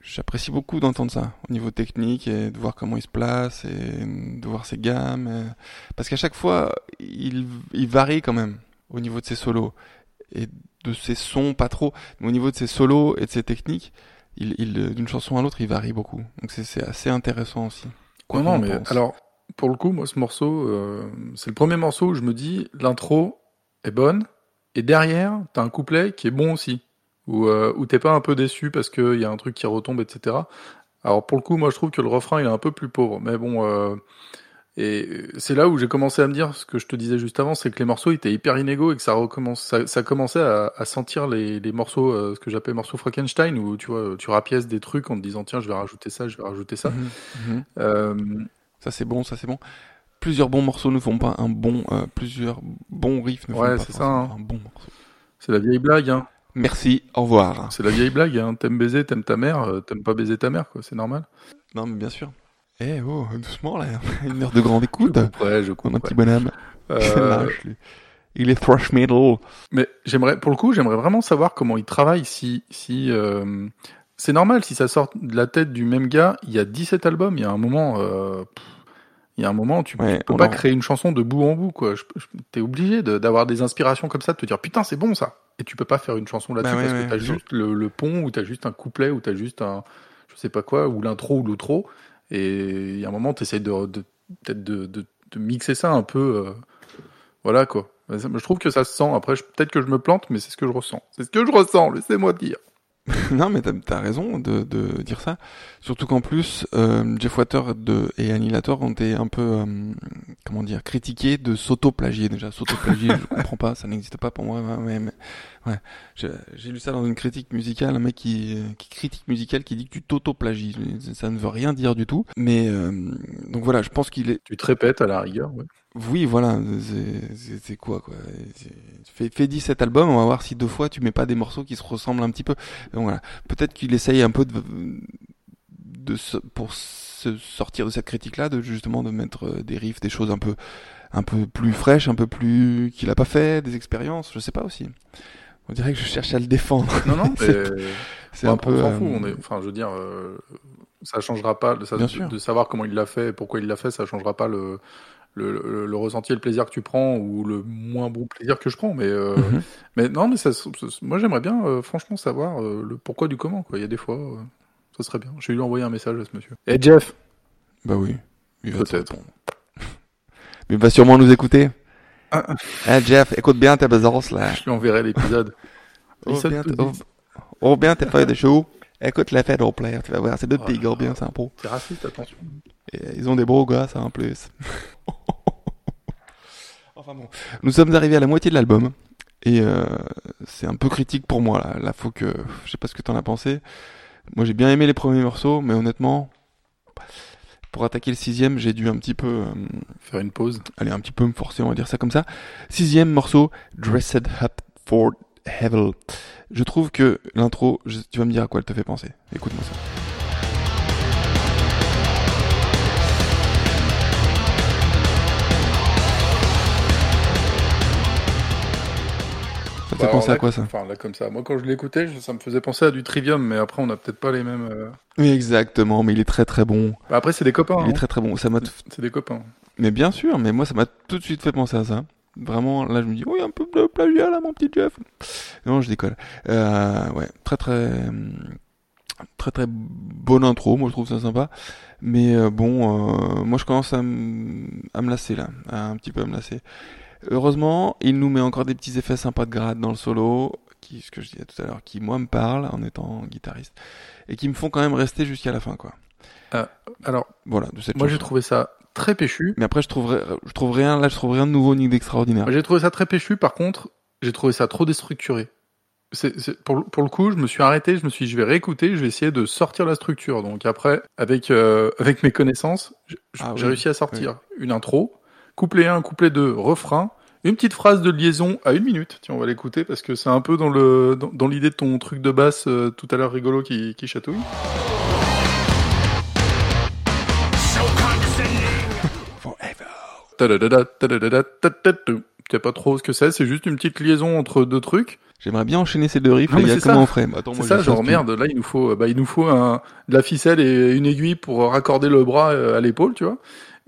j'apprécie beaucoup d'entendre ça au niveau technique et de voir comment il se place et de voir ses gammes. Parce qu'à chaque fois il, il varie quand même au niveau de ses solos et de ses sons pas trop mais au niveau de ses solos et de ses techniques il, il d'une chanson à l'autre il varie beaucoup donc c'est c'est assez intéressant aussi Quoi Non, non, mais pense. alors, pour le coup, moi, ce morceau, euh, c'est le premier morceau où je me dis, l'intro est bonne, et derrière, t'as un couplet qui est bon aussi, où, euh, où t'es pas un peu déçu parce qu'il y a un truc qui retombe, etc. Alors, pour le coup, moi, je trouve que le refrain, il est un peu plus pauvre, mais bon, euh, et c'est là où j'ai commencé à me dire, ce que je te disais juste avant, c'est que les morceaux étaient hyper inégaux et que ça recommence, ça, ça commençait à, à sentir les, les morceaux, euh, ce que j'appelle morceaux Frankenstein, où tu vois, tu rapièces des trucs en te disant, tiens, je vais rajouter ça, je vais rajouter ça. Mhm, mhm. Euh, ça c'est bon ça c'est bon plusieurs bons morceaux ne font pas un bon euh, plusieurs bons riffs ne font Ouais, pas c'est ça, hein. un bon morceau C'est la vieille blague, hein. merci au revoir C'est la vieille blague, hein. T'aimes baiser, t'aimes ta mère, euh, t'aimes pas baiser ta mère, quoi. C'est normal. non mais bien sûr eh oh doucement là une heure de grande écoute Ouais, je mon comprends. petit bonhomme Euh, il est thrash metal mais j'aimerais, pour le coup, j'aimerais vraiment savoir comment il travaille. Si, si, euh, c'est normal si ça sort de la tête du même gars. Il y a 17 albums. Il y a un moment, euh, il y a un moment, tu, Ouais, tu peux pas en- créer une chanson de bout en bout, quoi. Je- je- T'es obligé de- d'avoir des inspirations comme ça, de te dire putain, c'est bon ça. Et tu peux pas faire une chanson là-dessus Bah parce ouais. que t'as juste le, le pont ou t'as juste un couplet ou t'as juste un, je sais pas quoi, ou l'intro ou l'outro. Et il y a un moment, t'essayes de, de peut-être de, de, de mixer ça un peu. euh, voilà quoi. Je trouve que ça se sent. Après, peut-être que je me plante, mais c'est ce que je ressens. C'est ce que je ressens, laissez-moi dire. Non, mais t'as as raison de, de dire ça. Surtout qu'en plus, euh, Jeff Water de, et Annihilator ont été un peu, euh, comment dire, critiqués de s'auto-plagier. Déjà, s'auto-plagier, je comprends pas, ça n'existe pas pour moi. Ouais, mais, ouais. J'ai j'ai lu ça dans une critique musicale, un mec qui, qui critique musicale qui dit que tu t'auto-plagies. Ça ne veut rien dire du tout. Mais, euh, donc voilà, je pense qu'il est, Tu te répètes à la rigueur. Ouais. Oui, voilà, c'est- quoi, quoi. Fais, fais 17 albums, on va voir si deux fois tu mets pas des morceaux qui se ressemblent un petit peu. Donc voilà, peut-être qu'il essaye un peu de, de se- pour se sortir de cette critique-là, de justement de mettre euh, des riffs, des choses un peu, un peu plus fraîches, un peu plus qu'il a pas fait, des expériences, je sais pas aussi. On dirait que je cherche à le défendre. Non, non, C'est- Bon, un peu. on euh, fout. On est, enfin, je veux dire, euh, ça changera pas. De, ça- Bien de- sûr. de savoir comment il l'a fait et pourquoi il l'a fait, ça changera pas le, le, le, le ressenti et le plaisir que tu prends ou le moins bon plaisir que je prends. Mais, euh, mhm. mais non, mais ça, ça- moi j'aimerais bien, euh, franchement, savoir euh, le pourquoi du comment. Quoi. Il y a des fois, euh, ça serait bien. Je vais lui envoyer un message à ce monsieur. Et Jeff, Bah oui. Il va Peut-être. répondre. Mais il va sûrement nous écouter. Ah. Eh Jeff, écoute bien ta besace là. je lui enverrai l'épisode. Oh bien, oh, oh, bien tes feuilles de chou. Écoute la fête au plaire, tu vas voir, c'est deux Oh petits gars bien sympas. C'est raciste, attention. Et ils ont des beaux gosses en plus. enfin bon. Nous sommes arrivés à la moitié de l'album. Et euh, c'est un peu critique pour moi là. Là, faut que. Je sais pas ce que t'en as pensé. Moi, j'ai bien aimé les premiers morceaux, mais honnêtement, pour attaquer le sixième, j'ai dû un petit peu. euh, Faire une pause. allez, un petit peu me forcer, on va dire ça comme ça. Sixième morceau, Dressed Up for Heaven. Je trouve que l'intro, je- tu vas me dire à quoi elle te fait penser. Écoute-moi ça. Ça fait Bah, penser à quoi ça Enfin, là, comme ça. Moi, quand je l'écoutais, ça me faisait penser à du Trivium, mais après, on n'a peut-être pas les mêmes. euh. Oui, exactement, mais il est très très bon. Bah, après, c'est des copains. Il est hein. très très bon. Ça m'a C'est des copains. Mais bien sûr, mais moi ça m'a tout de suite fait penser à ça. Vraiment, là je me dis, oui, un peu de plagiat là, mon petit Jeff. Non, je décolle. Euh, ouais, très très très très bonne intro, moi je trouve ça sympa. Mais euh, bon, euh, moi je commence à, me lasser là, à un petit peu à me lasser. Heureusement, il nous met encore des petits effets sympas de grade dans le solo, qui, ce que je disais tout à l'heure, qui moi me parlent en étant guitariste, et qui me font quand même rester jusqu'à la fin, quoi. Alors, Voilà, de cette moi, j'ai trouvé ça très péchu. Mais après, je trouve rien, là, je trouve rien de nouveau ni d'extraordinaire. J'ai trouvé ça très péchu. Par contre, j'ai trouvé ça trop déstructuré. Pour, le- pour le coup, je me suis arrêté, je me suis dit, je vais réécouter, je vais essayer de sortir la structure. Donc après, avec, euh, avec mes connaissances, Ah j'ai oui, réussi à sortir une intro, couplet 1, couplet 2, refrain, une petite phrase de liaison à une minute. Tiens, on va l'écouter parce que c'est un peu dans, le, dans, dans l'idée de ton truc de basse euh, tout à l'heure rigolo qui, qui chatouille. Tu sais pas trop ce que c'est, c'est juste une petite liaison entre deux trucs. J'aimerais bien enchaîner ces deux riffs, Non, les mais gars, comment on ferait? Bah, attends, C'est ça, genre merde, là il nous faut, bah, il nous faut un, de la ficelle et une aiguille pour raccorder le bras euh, à l'épaule, tu vois.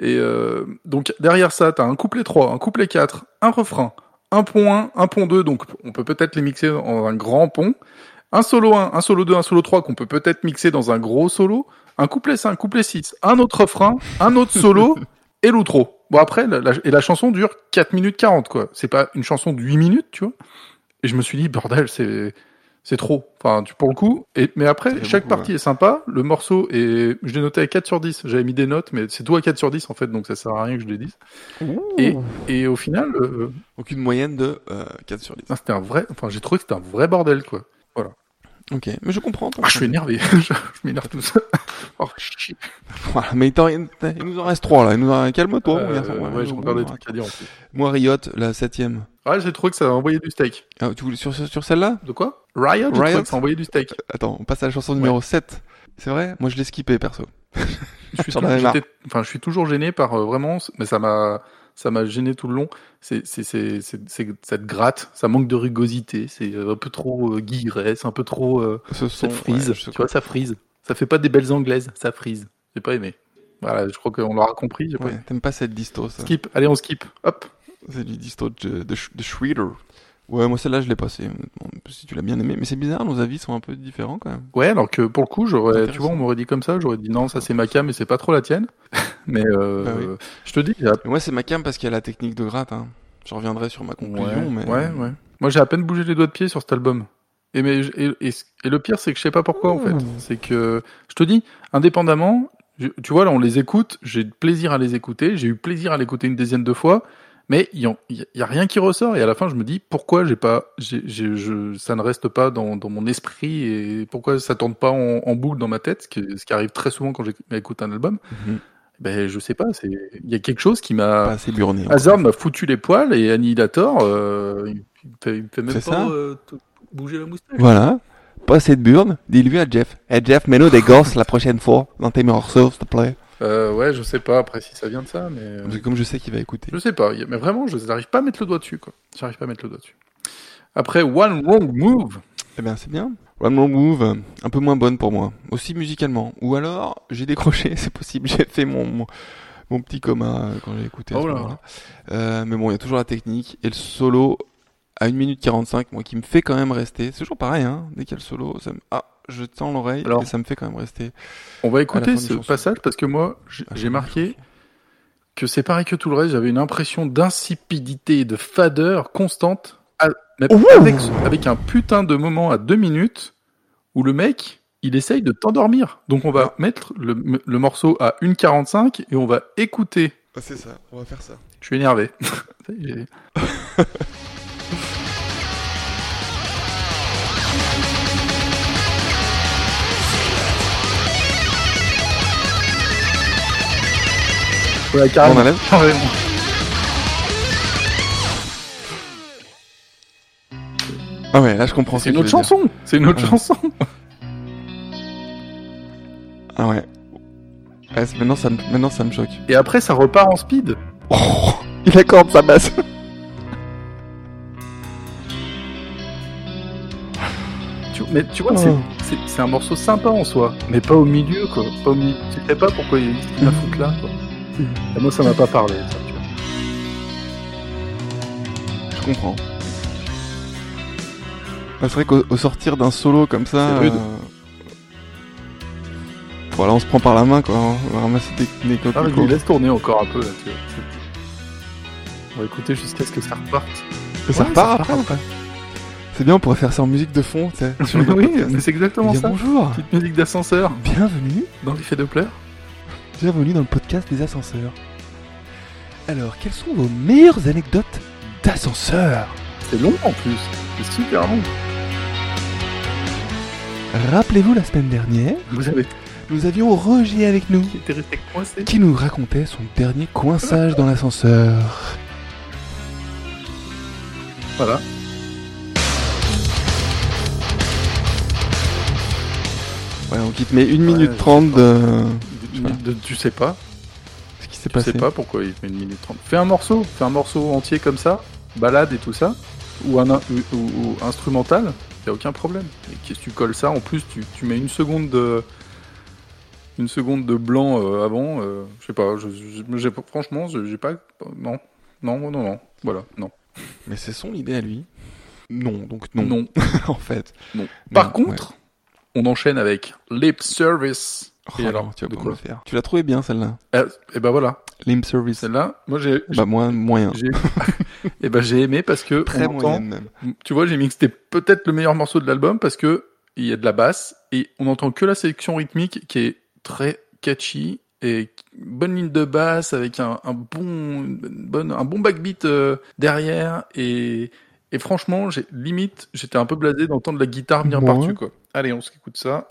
Et euh, donc derrière ça, t'as un couplet 3, un couplet 4, un refrain, un pont 1, un pont 2, donc on peut peut-être les mixer dans un grand pont, un solo 1, un solo 2, un solo 3 qu'on peut peut-être mixer dans un gros solo, un couplet 5, couplet 6, un autre refrain, un autre solo et l'outro. Bon après, la, la- et la chanson dure 4 minutes 40, quoi. C'est pas une chanson de 8 minutes, tu vois. Et je me suis dit, bordel, c'est c'est trop. Enfin, tu, pour le coup. Et, mais après, chaque beaucoup, partie est sympa. Le morceau est, je l'ai noté à 4 sur 10. J'avais mis des notes, mais c'est tout à 4 sur 10, en fait, donc ça sert à rien que je les dise. Et, et au final, euh, Aucune moyenne de euh, 4 sur 10. non, c'était un vrai, enfin, j'ai trouvé que c'était un vrai bordel, quoi. Ok, mais je comprends. Ah, je suis énervé. je je m'énerve tout ça. Oh, shit. Voilà, mais il, t'en- il nous en reste 3 là. Il nous en... Calme-toi, mon Euh, garçon. ouais, encore des nous- trucs à dire en plus. Moi, Riot, la septième. Ah, j'ai trouvé que ça a envoyé du steak. Ah, tu voulais sur, sur, celle-là? De quoi? Riot, j'ai trouvé Riot? que ça a envoyé du steak. Attends, on passe à la chanson numéro 7. C'est vrai? Moi, je l'ai skippé, perso. Je suis, enfin, je suis toujours gêné par euh, vraiment, mais ça m'a, ça m'a gêné tout le long. C'est, c'est, gratte, ça manque de rugosité, c'est un peu trop euh, guilleret, c'est un peu trop, euh, Ce son, cette frise, ouais, tu vois, ça frise. Ça fait pas des belles anglaises, ça frise. J'ai pas aimé. Voilà, je crois qu'on l'aura compris. j'ai Ouais, t'aimes pas cette disto, ça. Skip, allez, on skip. Hop. C'est du disto de, de, de. Ouais, moi celle-là je l'ai passée, honnêtement, si tu l'as bien aimé. Mais c'est bizarre, nos avis sont un peu différents quand même. Ouais, alors que pour le coup, j'aurais, tu vois, on m'aurait dit comme ça, j'aurais dit non, ça c'est ma cam et c'est pas trop la tienne. mais euh, Bah oui. je te dis, a- Mais moi c'est ma cam parce qu'il y a la technique de gratte. Hein. Je reviendrai sur ma conclusion, ouais, mais... ouais, ouais. Moi, j'ai à peine bougé les doigts de pied sur cet album. Et, mais, et, et, et le pire, c'est que je sais pas pourquoi, en fait. C'est que, je te dis, indépendamment, je- tu vois, là, on les écoute, j'ai plaisir à les écouter, j'ai eu plaisir à l'écouter une dizaine de fois, mais il y, en- il y a rien qui ressort. Et à la fin, je me dis, pourquoi j'ai pas, je, ça ne reste pas dans, dans mon esprit et pourquoi ça tourne pas en, en boucle dans ma tête, ce qui, ce qui arrive très souvent quand j'écoute un album. Mhm. Ben, je sais pas, c'est, il y a quelque chose qui m'a, assez burné. encore. Hazard m'a foutu les poils et Annihilator, euh, il, me fait, il me fait même pas ça euh, bouger la moustache. Voilà. Pas assez de burne. Dis-lui à Jeff. Eh Jeff, mets-nous des gosses la prochaine fois dans tes morceaux, s'il te plaît. Euh, ouais, je sais pas après si ça vient de ça, mais euh, comme je sais qu'il va écouter. je sais pas. Mais vraiment, je n'arrive pas à mettre le doigt dessus, quoi. J'arrive pas à mettre le doigt dessus. Après, One Wrong Move. Eh bien, c'est bien. One More Move, euh, un peu moins bonne pour moi. Aussi musicalement. Ou alors, j'ai décroché, c'est possible. J'ai fait mon, mon, mon petit coma quand j'ai écouté. Oh là. Euh, mais bon, il y a toujours la technique. Et le solo, à 1 minute 45, moi, qui me fait quand même rester. C'est toujours pareil, hein. Dès qu'il y a le solo, ça me... Ah, je tends l'oreille Alors. et ça me fait quand même rester. On va écouter ce passage parce que moi, j'ai Ah, marqué que c'est pareil que tout le reste. J'avais une impression d'insipidité et de fadeur constante, mais avec, avec un putain de moment à deux minutes où le mec, il essaye de t'endormir. Donc on va mettre le, le morceau à 1,45 et on va écouter. Ah, c'est ça, on va faire ça. Je suis énervé. Ouais, carrément. On enlève Carrément. Ah ouais, là je comprends. ce C'est une autre chanson. C'est une autre Ouais. chanson. Ah ouais. Ouais, maintenant, ça me, maintenant ça me choque. Et après, ça repart en speed. Oh, il accorde sa basse. tu, mais tu vois, c'est- Oh. c'est c'est un morceau sympa en soi, mais pas au milieu, quoi. Pas au milieu. Tu sais pas pourquoi il il la foutre là, quoi. Moi, ça m'a pas parlé, ça, tu vois. Je comprends. Ah, c'est vrai qu'au au sortir d'un solo comme ça. C'est rude. euh, Voilà, on se prend par la main quoi. On va ramasser des, des Ah, laisse tourner encore un peu, là, tu vois. On va écouter jusqu'à ce que ça reparte. Et ça Ouais, repart après. C'est bien, on pourrait faire ça en musique de fond, tu sais. oui, mais c'est exactement ça. bonjour, Petite musique d'ascenseur bienvenue, dans l'effet de pleurs. Bienvenue dans le podcast des ascenseurs. Alors, quelles sont vos meilleures anecdotes d'ascenseur C'est long en plus. C'est super long. Rappelez-vous la semaine dernière, Vous avez nous avions Roger avec nous qui était resté coincé. qui nous racontait son dernier coinçage dans l'ascenseur. Voilà. Ouais, donc il te met 1 Ouais, minute je 30 de... Voilà. de- tu sais pas. ce qui s'est Tu passé. sais pas pourquoi il fait une minute 30. Fais un morceau. Fais un morceau entier comme ça. Balade et tout ça. Ou un ou, ou- ou instrumental. Y a aucun problème. Et qu'est-ce que tu colles ça En plus, tu, tu mets une seconde de. Une seconde de blanc euh, avant. euh, je sais pas. Je, je- j'ai pas- franchement, j'ai pas. Non. Non, non, non. Voilà. Non. Mais c'est son idée à lui. Non, donc non, Non. en fait. Non. Par Non, contre, on enchaîne avec Lip Service. Oh Et alors, non, tu vas le faire. Tu l'as trouvé bien celle-là Euh, et ben voilà. Limb Service. Celle-là, moi j'ai. Bah, moins, moyen. Et ben j'ai aimé parce que Très on entend, moyenne même. tu vois, j'ai mis que c'était peut-être le meilleur morceau de l'album parce que il y a de la basse et on entend que la sélection rythmique qui est très catchy et bonne ligne de basse avec un, un bon bonne un bon backbeat euh, derrière et et franchement, j'ai limite, j'étais un peu blasé d'entendre la guitare venir Ouais. par-dessus quoi. Allez, on s'écoute ça.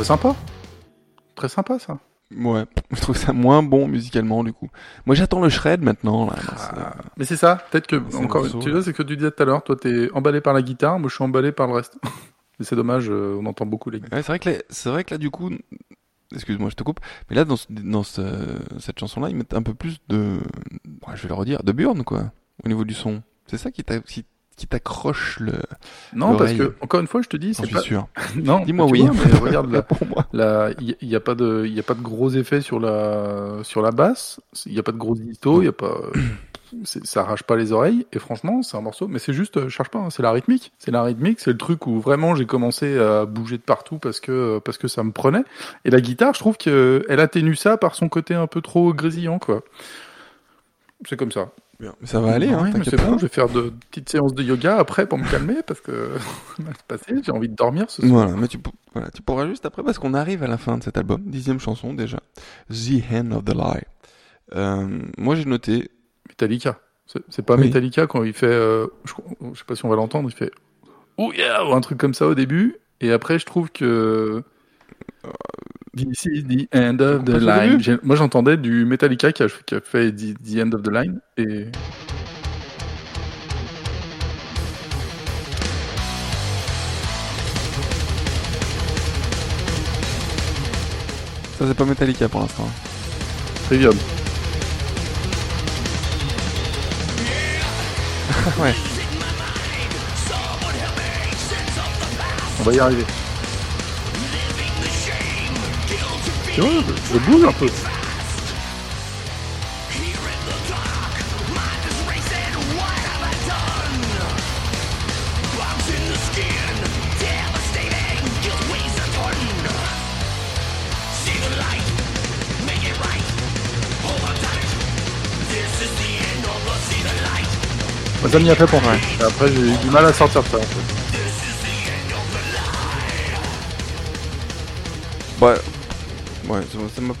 Très sympa. Très sympa ça. Ouais, je trouve ça moins bon musicalement du coup. Moi j'attends le shred maintenant. Là, Ah, mais c'est ça, peut-être que encore tu vois, c'est ce que tu disais tout à l'heure, toi t'es emballé par la guitare, moi je suis emballé par le reste. Mais c'est dommage, euh, on entend beaucoup les guitares. Ouais, c'est vrai que c'est vrai que là du coup, excuse-moi, je te coupe, mais là dans, ce- dans ce- cette chanson-là, ils mettent un peu plus de, je vais le redire, de burn quoi, au niveau du son. C'est ça qui t'a- qui, t'accroche le. Non, parce que encore une fois, je te dis, c'est suis pas sûr. non. Dis-moi oui. vois, mais regarde là, pour moi. il y, y a pas de, il a pas de gros effets sur la, sur la basse, il y a pas de gros disto, il y a pas, ça arrache pas les oreilles. Et franchement, c'est un morceau, mais c'est juste, euh, je cherche pas, hein, c'est la rythmique, c'est la rythmique, c'est le truc où vraiment j'ai commencé à bouger de partout parce que, parce que ça me prenait. Et la guitare, je trouve que elle atténue ça par son côté un peu trop grésillant, quoi. C'est comme ça. Ça va aller, hein, Ouais, c'est bon, je vais faire de petites séances de yoga après pour me calmer parce que se passer, j'ai envie de dormir ce soir. Voilà, mais tu, pour- voilà, tu pourras juste après parce qu'on arrive à la fin de cet album, dixième chanson déjà, The Hand of the Lie. Euh, moi j'ai noté, Metallica. C'est c'est pas Oui. Metallica quand il fait, euh, je, je sais pas si on va l'entendre, il fait Oh yeah ou un truc comme ça au début, et après je trouve que This is the end of the line. J'ai- Moi j'entendais du Metallica qui a, qui a fait the, the end of the line et ça c'est pas Metallica pour l'instant. Trivium. ouais. On va y arriver. Tu vois, je, je bouge un peu. Moi, ça m'y a fait penser. Et Après, j'ai eu du mal à sortir de ça. En fait. Ouais, ouais, ça m'a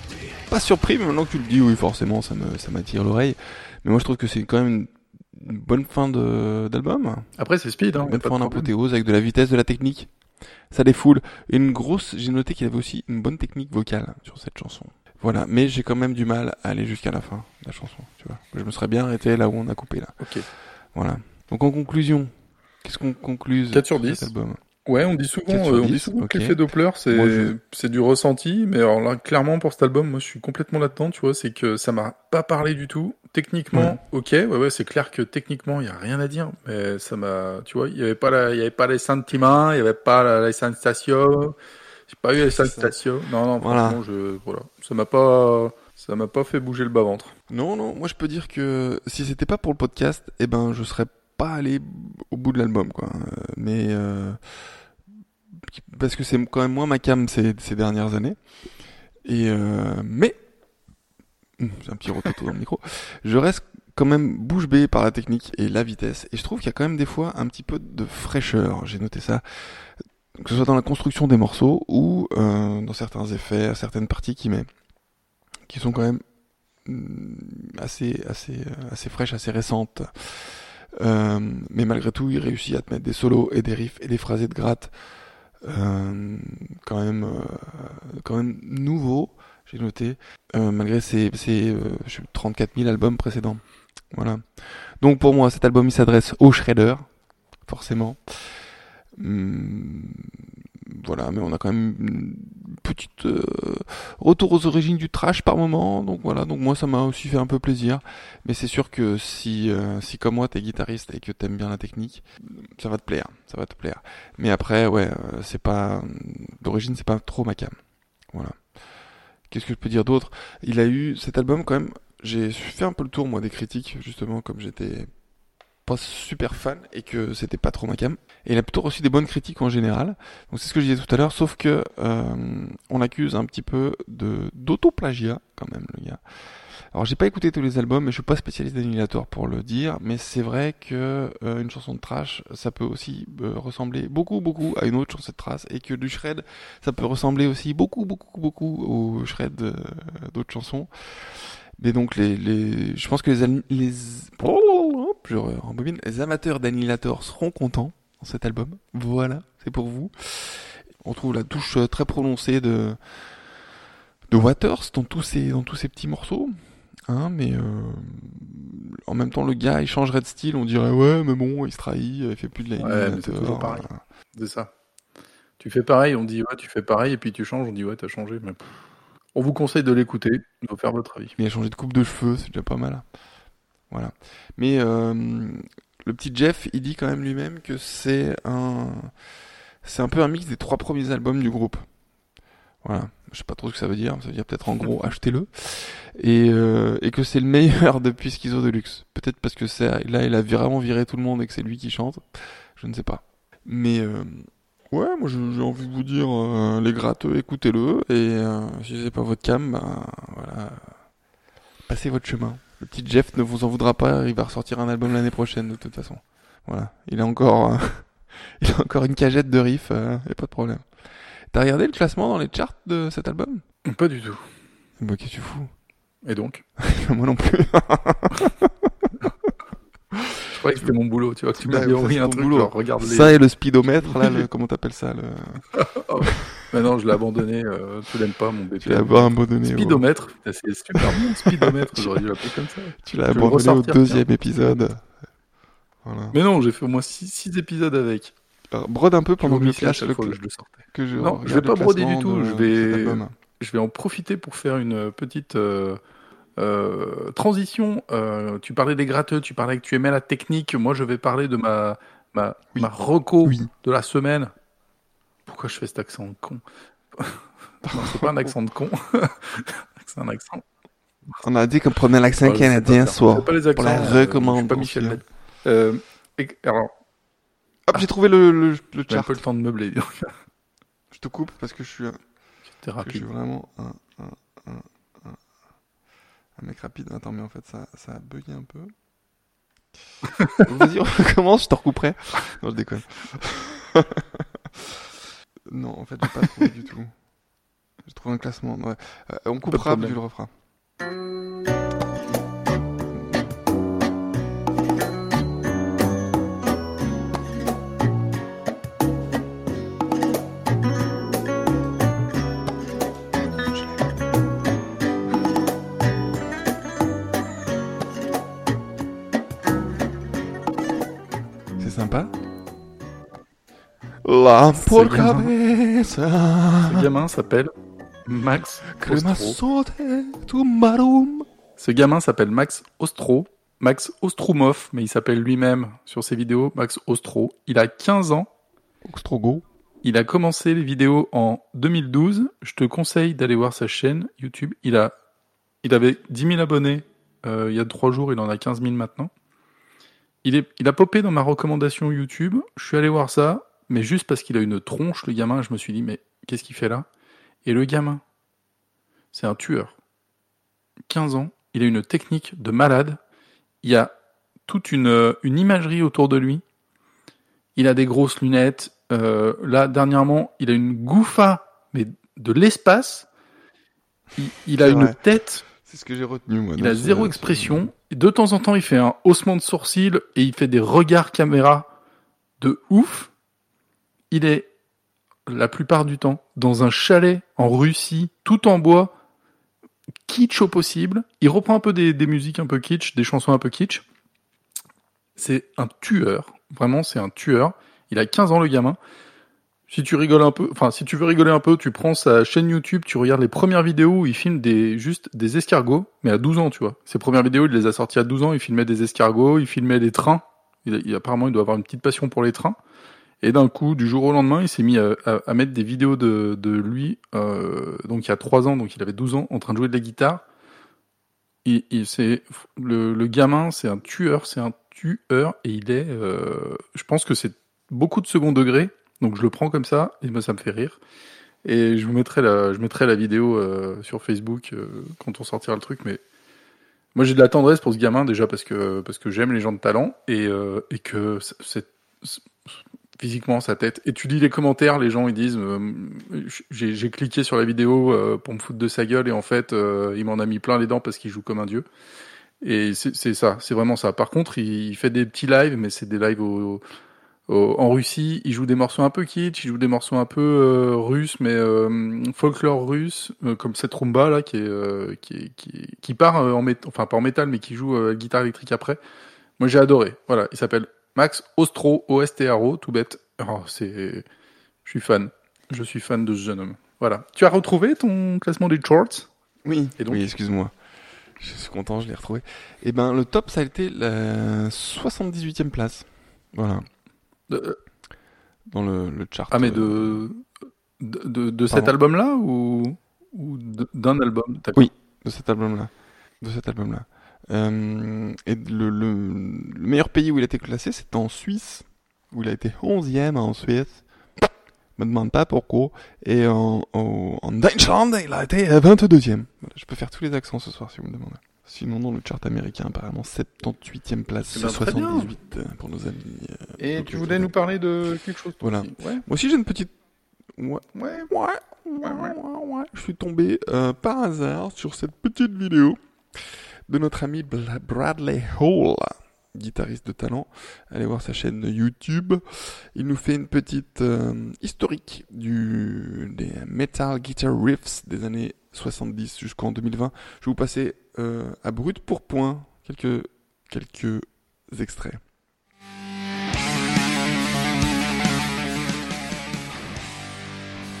pas surpris, mais maintenant que tu le dis, oui, forcément, ça me, ça m'attire l'oreille. Mais moi, je trouve que c'est quand même une, une bonne fin d'album. Après, c'est speed. Hein, Une bonne fin d'apothéose avec de la vitesse, de la technique. Ça défoule. Et une grosse, j'ai noté qu'il avait aussi une bonne technique vocale sur cette chanson. Voilà, mais j'ai quand même du mal à aller jusqu'à la fin de la chanson, tu vois. Je me serais bien arrêté là où on a coupé là. Ok. Voilà. Donc en conclusion, Qu'est-ce qu'on conclut 4 sur cet 10. album? Ouais, on dit souvent, 4 sur euh, on dit 10, souvent ok. que l'effet Doppler, c'est je- du ressenti, mais alors là, clairement, pour cet album, moi, je suis complètement là-dedans, tu vois, c'est que ça m'a pas parlé du tout. Techniquement, ok, ouais, ouais, c'est clair que techniquement, il y a rien à dire, mais ça m'a, tu vois, il y avait pas la, il y avait pas les sentiments, il y avait pas la, les sensations, j'ai pas eu les sensations. Non, non, Voilà. franchement, je, voilà, ça m'a pas, ça m'a pas fait bouger le bas-ventre. Non, non, moi je peux dire que si c'était pas pour le podcast, eh ben je serais pas allé au bout de l'album, quoi. Euh, Mais euh, parce que c'est quand même moins ma cam ces, dernières années. Et euh, mais Hum, j'ai un petit rototo dans le micro. Je reste quand même bouche bée par la technique et la vitesse. Et je trouve qu'il y a quand même des fois un petit peu de fraîcheur. J'ai noté ça. Que ce soit dans la construction des morceaux ou euh, dans certains effets, certaines parties qui met, qui sont quand même hum, assez, assez, euh, assez fraîches, assez récentes. Mais malgré tout, il réussit à te mettre des solos et des riffs et des phrasés de gratte quand même, euh, quand même nouveaux. J'ai noté, euh, malgré ses, ses euh, je sais, 34 000 albums précédents. Voilà. Donc pour moi, cet album, il s'adresse au shredder, forcément. Hum, voilà, mais on a quand même petite euh, retour aux origines du trash par moment. Donc voilà, donc moi ça m'a aussi fait un peu plaisir. Mais c'est sûr que si, euh, si comme moi t'es guitariste et que t'aimes bien la technique, ça va te plaire, ça va te plaire. Mais après, ouais, euh, c'est pas d'origine, c'est pas trop ma cam. Voilà. Qu'est-ce que je peux dire d'autre? Il a eu cet album quand même. J'ai fait un peu le tour moi des critiques justement comme j'étais super fan et que c'était pas trop ma cam. Et il a plutôt reçu des bonnes critiques en général. Donc c'est ce que je disais tout à l'heure, sauf que euh, on accuse un petit peu de d'autoplagiat quand même le gars. Alors j'ai pas écouté tous les albums, mais je suis pas spécialiste d'Annihilator pour le dire, mais c'est vrai que euh, une chanson de trash, ça peut aussi euh, ressembler beaucoup beaucoup à une autre chanson de trash, et que du shred, ça peut ressembler aussi beaucoup beaucoup beaucoup au shred euh, d'autres chansons. Mais donc les, les je pense que les les je rembobine, les amateurs d'Annihilator seront contents dans cet album. Voilà, c'est pour vous. On trouve la touche euh, très prononcée de de Waters dans tous ces dans tous ces petits morceaux. Hein, mais euh, en même temps, le gars, il changerait de style, on dirait ouais, mais bon, il se trahit, il fait plus de la Ouais, c'est toujours pareil. C'est ça. Tu fais pareil, on dit ouais, tu fais pareil, et puis tu changes, on dit ouais, t'as changé, mais on vous conseille de l'écouter, de faire votre avis. Mais il a changé de coupe de cheveux, c'est déjà pas mal. Voilà. Mais euh, le petit Jeff, il dit quand même lui-même que c'est un, c'est un peu un mix des trois premiers albums du groupe. Voilà. Je sais pas trop ce que ça veut dire. Ça veut dire peut-être en gros achetez-le. Et, euh, et que c'est le meilleur depuis Schizo Deluxe. Peut-être parce que c'est là il a vraiment viré tout le monde et que c'est lui qui chante. Je ne sais pas. Mais euh, ouais, moi j'ai envie de vous dire euh, les gratteux, écoutez-le et si c'est pas votre cam, ben voilà, passez votre chemin. Le petit Jeff ne vous en voudra pas. Il va ressortir un album l'année prochaine de toute façon. Voilà, il a encore, euh, il a encore une cagette de riffs euh, et pas de problème. T'as regardé le classement dans les charts de cet album? Pas du tout. Bah qu'est-ce que tu fous? Et donc? Moi non plus. Je croyais que c'était mon boulot, tu vois, que tu Bah, m'avais ça, envoyé un truc, boulot. genre, regarde les... Ça et le speedomètre là, le, comment t'appelles ça le... Maintenant, je l'ai abandonné, euh, tu l'aimes pas, mon bébé. Tu l'as abandonné. au- Speedomètre, Putain, c'est super bon, speedomètre, j'aurais dû l'appeler comme ça. Tu l'as Je abandonné au deuxième épisode. Voilà. Mais non, j'ai fait au moins 6 épisodes avec. Alors, brode un peu pendant que je à clash chaque le, fois que je le sortais. que je Non, je vais pas broder du tout, je vais-. Je vais en profiter pour faire une petite euh, euh, transition. Euh, tu parlais des gratteux, tu parlais que tu aimais la technique. Moi, je vais parler de ma, ma, Oui. ma reco Oui. de la semaine. Pourquoi je fais cet accent de con Non, c'est pas un accent de con. c'est un accent. On a dit qu'on prenait l'accent Ouais, canadien. C'est pas les accents. pour la euh, recommandation. pas Michel. Euh, et- alors, Hop, j'ai trouvé le, le, le j'ai un peu le temps de meubler. Je te coupe parce que je suis, C'était je suis vraiment un, un mec rapide. Attends, mais en fait, ça, ça a bugué un peu. Vas-y, on recommence, je te recouperai. Non, je déconne. non, en fait, j'ai pas trouvé du tout. J'ai trouvé un classement. Ouais. Euh, on coupera, puis tu le. Ce gamin s'appelle Max Ostro. Ce gamin s'appelle Max Ostro. Max Ostromov, mais il s'appelle lui-même sur ses vidéos Max Ostro. Il a 15 ans. Ostrogo. Il a commencé les vidéos en 2012. Je te conseille d'aller voir sa chaîne YouTube. Il a, il avait 10 000 abonnés euh, il y a 3 jours. Il en a 15 000 maintenant. Il, est, il a popé dans ma recommandation YouTube. Je suis allé voir ça, mais juste parce qu'il a une tronche, le gamin. Je me suis dit, mais qu'est-ce qu'il fait là? Et le gamin, c'est un tueur. 15 ans. Il a une technique de malade. Il y a toute une, une imagerie autour de lui. Il a des grosses lunettes. Euh, là, dernièrement, il a une gouffa, mais de l'espace. Il, il a une vrai. tête C'est ce que j'ai retenu, moi. il a zéro expression. Et De temps en temps, il fait un haussement de sourcil et il fait des regards caméra de ouf. Il est, la plupart du temps, dans un chalet en Russie, tout en bois, kitsch au possible. Il reprend un peu des, musiques un peu kitsch, des chansons un peu kitsch. C'est un tueur. Vraiment, c'est un tueur. Il a 15 ans, le gamin. Si tu rigoles un peu, enfin, si tu veux rigoler un peu, tu prends sa chaîne YouTube, tu regardes les premières vidéos où il filme des, juste des escargots, mais à 12 ans, tu vois. Ses premières vidéos, il les a sorties à 12 ans, il filmait des escargots, il filmait des trains. Apparemment, il doit avoir une petite passion pour les trains. Et d'un coup, du jour au lendemain, il s'est mis à, mettre des vidéos de, lui, euh, donc il y a 3 ans, donc il avait 12 ans, en train de jouer de la guitare. Il, c'est, le, gamin, c'est un tueur, c'est un tueur, et il est, euh, je pense que c'est beaucoup de second degré, donc je le prends comme ça, et moi ça me fait rire. Et je vous mettrai la, je mettrai la vidéo euh, sur Facebook quand on sortira le truc, mais moi j'ai de la tendresse pour ce gamin déjà parce que parce que j'aime les gens de talent et et que c'est- physiquement sa tête. Et tu lis les commentaires, les gens ils disent euh, j'ai cliqué sur la vidéo euh, pour me foutre de sa gueule et en fait euh, il m'en a mis plein les dents parce qu'il joue comme un dieu. Et c'est ça, c'est vraiment ça. Par contre, il, il fait des petits lives, mais c'est des lives au, au- en Russie. Il joue des morceaux un peu kitsch, il joue des morceaux un peu euh, russes, mais euh, folklore russe, comme cette rumba là qui est qui, qui, qui part en métal, enfin pas en métal, mais qui joue guitare électrique après. Moi j'ai adoré. Voilà, il s'appelle Max Ostro, O-S-T-R-O, tout bête. Oh, c'est, je suis fan. Je suis fan de ce jeune homme. Voilà. Tu as retrouvé ton classement des charts Oui, Et donc oui, excuse-moi. Je suis content, je l'ai retrouvé. Et ben, le top, ça a été la 78e place. Voilà, De- dans le, le chart. Ah mais euh, de de, de, de cet album-là ou ou d'un album? Oui. de cet album-là. De cet album-là. Euh, et le, le, le meilleur pays où il a été classé, c'est en Suisse, où il a été 11e en Suisse. Me demande pas pourquoi. Et en, en, en Deutschland, il a été 22e. Voilà, je peux faire tous les accents ce soir si vous me demandez. Sinon, dans le chart américain, apparemment 78e place Eh ben, sur très bien. 78 euh, pour nos amis. euh, Et tu voulais nous parler de quelque chose Voilà. aussi Ouais. Moi aussi, j'ai une petite. Ouais, Ouais. ouais, ouais, ouais, ouais. Je suis tombé euh, par hasard sur cette petite vidéo de notre ami Bradley Hall, guitariste de talent. Allez voir sa chaîne YouTube. Il nous fait une petite euh, historique des Metal Guitar Riffs des années 70 jusqu'en 2020. Je vais vous passer euh, à brut pour point quelques, quelques extraits.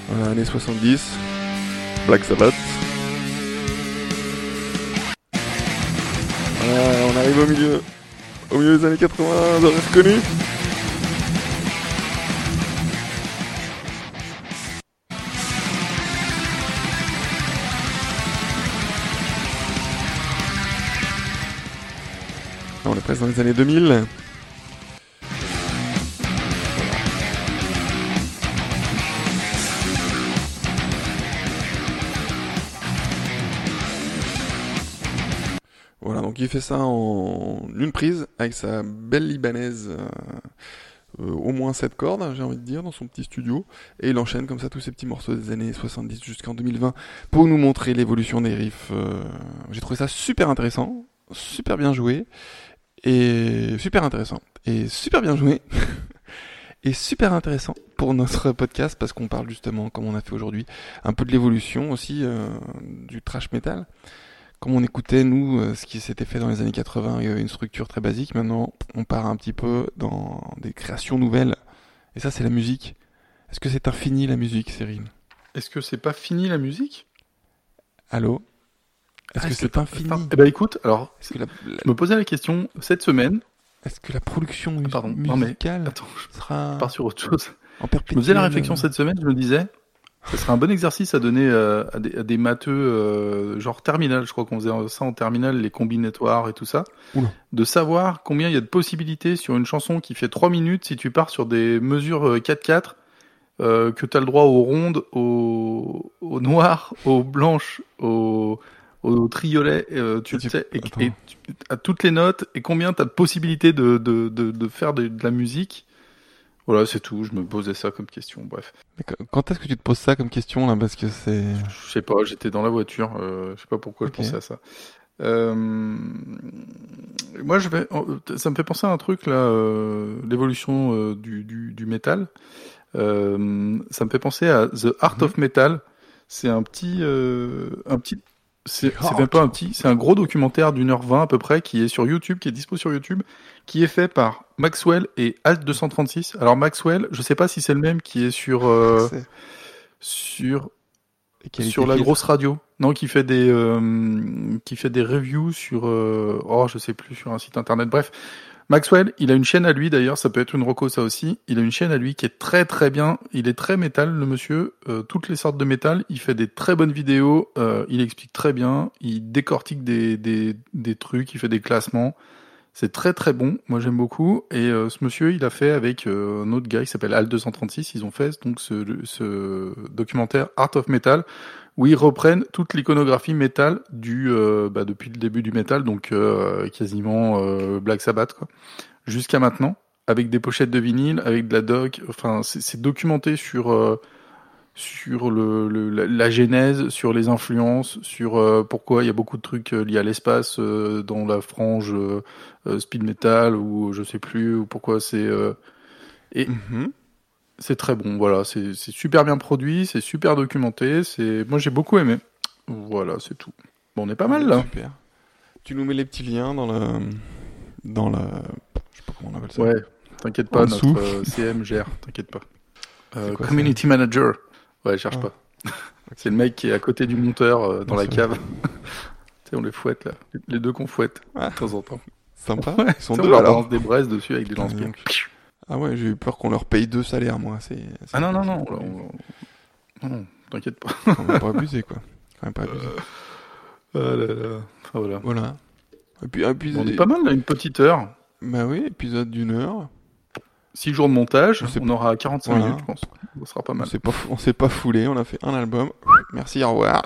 Voilà, années 70, Black Sabbath. On arrive au milieu, au milieu des années 80, vous aurez reconnu. On est presque dans les années 2000. Il fait ça en une prise avec sa belle libanaise, euh, euh, au moins 7 cordes, j'ai envie de dire, dans son petit studio. Et il enchaîne comme ça tous ces petits morceaux des années 70 jusqu'en 2020 pour nous montrer l'évolution des riffs. euh. J'ai trouvé ça super intéressant, super bien joué, et super intéressant, et super bien joué. Et super intéressant pour notre podcast parce qu'on parle justement, comme on a fait aujourd'hui, un peu de l'évolution aussi du trash metal comme on écoutait nous euh, ce qui s'était fait dans les années 80, il y avait une structure très basique. Maintenant, on part un petit peu dans des créations nouvelles. Et ça, c'est la musique. Est-ce que c'est infini la musique, Cyril Est-ce que c'est pas fini la musique? Allô? Est-ce Ah, que c'est infini? Eh ben écoute, alors, Est-ce que la, la- je me posais la question cette semaine. est-ce que la production mus- pardon. Non, mais- musicale Attends, je sera pars sur autre chose. en Je me faisais la réflexion euh, cette semaine, je me disais, ce serait un bon exercice à donner euh, à, des, à des matheux, euh, genre terminal, je crois qu'on faisait ça en terminale, les combinatoires et tout ça, Oula. de savoir combien il y a de possibilités sur une chanson qui fait 3 minutes si tu pars sur des mesures euh, 4-4, euh, que tu as le droit aux rondes, aux, aux noires, aux blanches, aux, aux triolets, euh, tu sais, et, attends. et tu- à toutes les notes, et combien tu as de possibilités de, de, de, de faire de la musique. Voilà, c'est tout. Je me posais ça comme question. Bref. Quand est-ce que tu te poses ça comme question là? Parce que c'est. je sais pas. J'étais dans la voiture. Euh, je sais pas pourquoi je pensais à ça. Euh, moi, je vais. Ça me fait penser à un truc là. euh, L'évolution euh, du, du, du métal. Ça me fait penser à The Art Mhm. of Metal. C'est un petit, un petit. C'est même pas un petit. C'est un gros documentaire d'une heure vingt à peu près qui est sur YouTube, qui est dispo sur YouTube, qui est fait par Maxwell et Alt 236. Alors Maxwell, je sais pas si c'est le même qui est sur euh, sur sur la grosse radio. Non, qui fait des euh, qui fait des reviews sur euh, oh je sais plus sur un site internet. Bref, Maxwell, il a une chaîne à lui d'ailleurs. Ça peut être une reco ça aussi. Il a une chaîne à lui qui est très très bien. Il est très métal le monsieur. Euh, toutes les sortes de métal. Il fait des très bonnes vidéos. Euh, il explique très bien. Il décortique des des des trucs. Il fait des classements. C'est très très bon, moi j'aime beaucoup. Et euh, ce monsieur, il a fait avec euh, un autre gars qui s'appelle Al 236, ils ont fait donc ce, ce documentaire Art of Metal où ils reprennent toute l'iconographie métal du euh, bah, depuis le début du métal, donc euh, quasiment euh, Black Sabbath jusqu'à maintenant, avec des pochettes de vinyle, avec de la doc. Enfin, c'est c'est documenté sur euh, sur le, le- la, la genèse, sur les influences, sur euh, pourquoi il y a beaucoup de trucs euh, liés à l'espace euh, dans la frange euh, speed metal ou je sais plus ou pourquoi c'est euh, Mhm. c'est très bon. Voilà, c'est c'est super bien produit, c'est super documenté. C'est moi j'ai beaucoup aimé. Voilà, c'est tout. Bon, on est pas mal là. Super. Tu nous mets les petits liens dans le. Dans la. Je sais pas comment on appelle ça. Ouais, t'inquiète pas, En notre CM gère, t'inquiète pas. Quoi, community manager. Ouais, cherche Ah. pas. C'est le mec qui est à côté du monteur euh, dans Non, la cave. tu sais, on les fouette là. Les deux qu'on fouette Ah. de temps en temps. Sympa. Ouais, Ils sont deux on leur balance des braises dessus avec des donc. Ah ouais, j'ai eu peur qu'on leur paye deux salaires, moi. C'est. Ah non, non, non. on- on- Non, t'inquiète pas. Quand même pas abusé, quoi. Quand même pas abusé. Ah là là. Enfin, voilà. Voilà. Et puis, et puis- On est pas mal là, une petite heure. Bah oui, épisode d'une heure. 6 jours de montage, On aura 45 Voilà. minutes, je pense. Ça sera pas On mal. s'est pas, fou- on s'est pas foulé, on a fait un album. Merci, au revoir.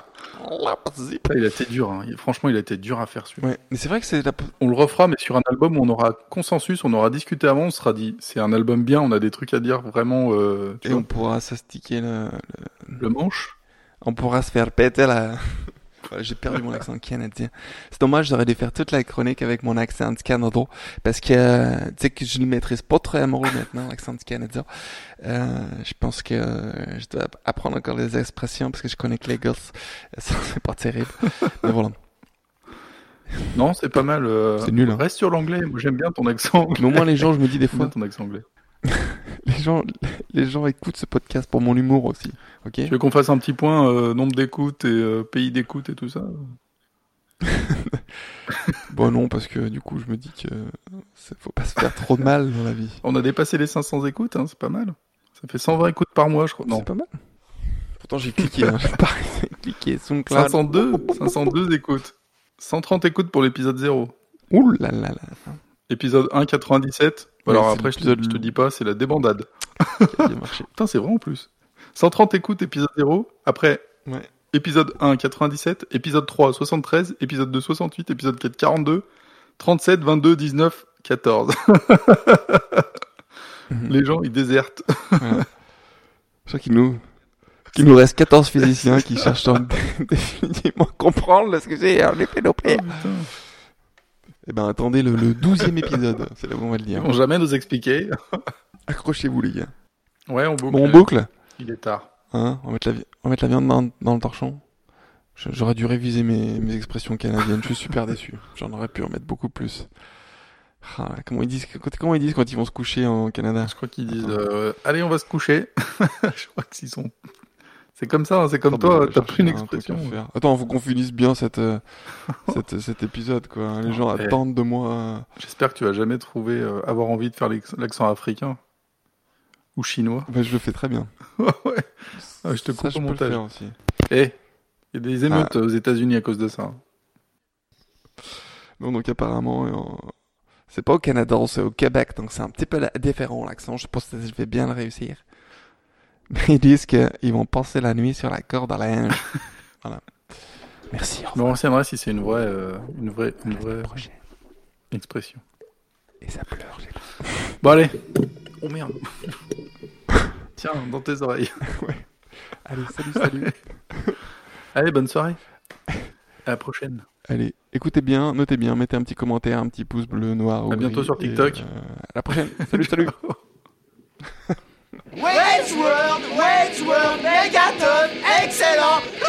Ça, il a été dur, hein. Franchement, il a été dur à faire. Ouais, mais c'est vrai que c'est la. On le refera, mais sur un album où on aura consensus, on aura discuté avant, on sera dit, c'est un album bien, on a des trucs à dire vraiment, euh, tu Et vois, on pourra s'astiquer le, le manche. On pourra se faire péter la. J'ai perdu mon accent canadien. C'est dommage, j'aurais dû faire toute la chronique avec mon accent du Canada. Parce que, euh, tu sais que je le maîtrise pas très amoureux maintenant, l'accent du Canada. Euh, je pense que euh, je dois apprendre encore les expressions parce que je connais que les gosses. Ça, c'est pas terrible. Mais voilà. Non, c'est pas mal. euh, C'est nul, hein. Reste sur l'anglais, moi j'aime bien ton accent. Mais au moins, les gens, je me dis des fois, ton accent anglais. les gens, les gens écoutent ce podcast pour mon humour aussi. Ok? Tu veux qu'on fasse un petit point euh, nombre d'écoutes et euh, pays d'écoute et tout ça? Bon, non, parce que du coup, je me dis que c'est- faut pas se faire trop de mal dans la vie. On a dépassé les 500 écoutes, hein, c'est pas mal. Ça fait 120 écoutes par mois, je crois. Non, C'est pas mal. Pourtant, j'ai cliqué, hein. j'ai pas cliqué. SoundCloud. 502, 502 écoutes. 130 écoutes pour l'épisode 0. Ouh là là là. Épisode 1, 97. Ouais, Alors c'est après, je te, je te dis pas, c'est la débandade. Putain, c'est vrai en plus. 130 écoutes, épisode 0. Après, Ouais. épisode 1, 97. Épisode 3, 73. Épisode 2, 68. Épisode 4, 42. 37, 22, 19, 14. Mhm. Les gens, ils désertent. Je crois qu'il nous, qu'il nous reste 14 physiciens qui cherchent à définitivement comprendre ce que c'est effet Doppler. Eh ben, attendez le, le 12e épisode. C'est là où on va le Ils dire. vont jamais nous expliquer. Accrochez-vous, les gars. Ouais, on boucle. Bon, on boucle. Il est tard. Hein on, va mettre la, vi- on va mettre la viande dans, dans le torchon. J'aurais dû réviser mes, mes expressions canadiennes. Je suis super déçu. J'en aurais pu en mettre beaucoup plus. Ah, comment ils disent comment ils disent quand ils vont se coucher en Canada? Je crois qu'ils disent euh, allez on va se coucher. je crois que s'ils sont. C'est comme ça, hein, c'est comme toi, bah, t'as pris une un expression. faire. Attends, faut qu'on finisse bien cette, euh, cette- cet épisode, quoi. Les gens attendent de moi. euh, J'espère que tu vas jamais trouver euh, avoir envie de faire l'accent africain ou chinois. bah, je le fais très bien. ouais. Ah, je te Ça, coupe je au peux le montage. faire aussi. Eh, il y a des Ah. émeutes aux États-Unis à cause de ça. hein. Non, donc apparemment, c'est pas au Canada, c'est au Québec, donc c'est un petit peu différent l'accent. Je pas si je vais bien le réussir. Ils disent qu'ils vont passer la nuit sur la corde à linge. voilà. Merci. au Je me revoir. renseignerai si c'est une vraie, euh, une vraie, une vraie expression. Et ça pleure. j'ai- Bon allez. Oh merde. Tiens, dans tes oreilles. Allez, salut, salut. Allez, bonne soirée. À la prochaine. Allez, écoutez bien, notez bien, mettez un petit commentaire, un petit pouce bleu, noir. ou À bientôt gris, sur TikTok. euh, à la prochaine. Salut, salut. Wedgeworld, Wedgeworld, Megaton, excellent.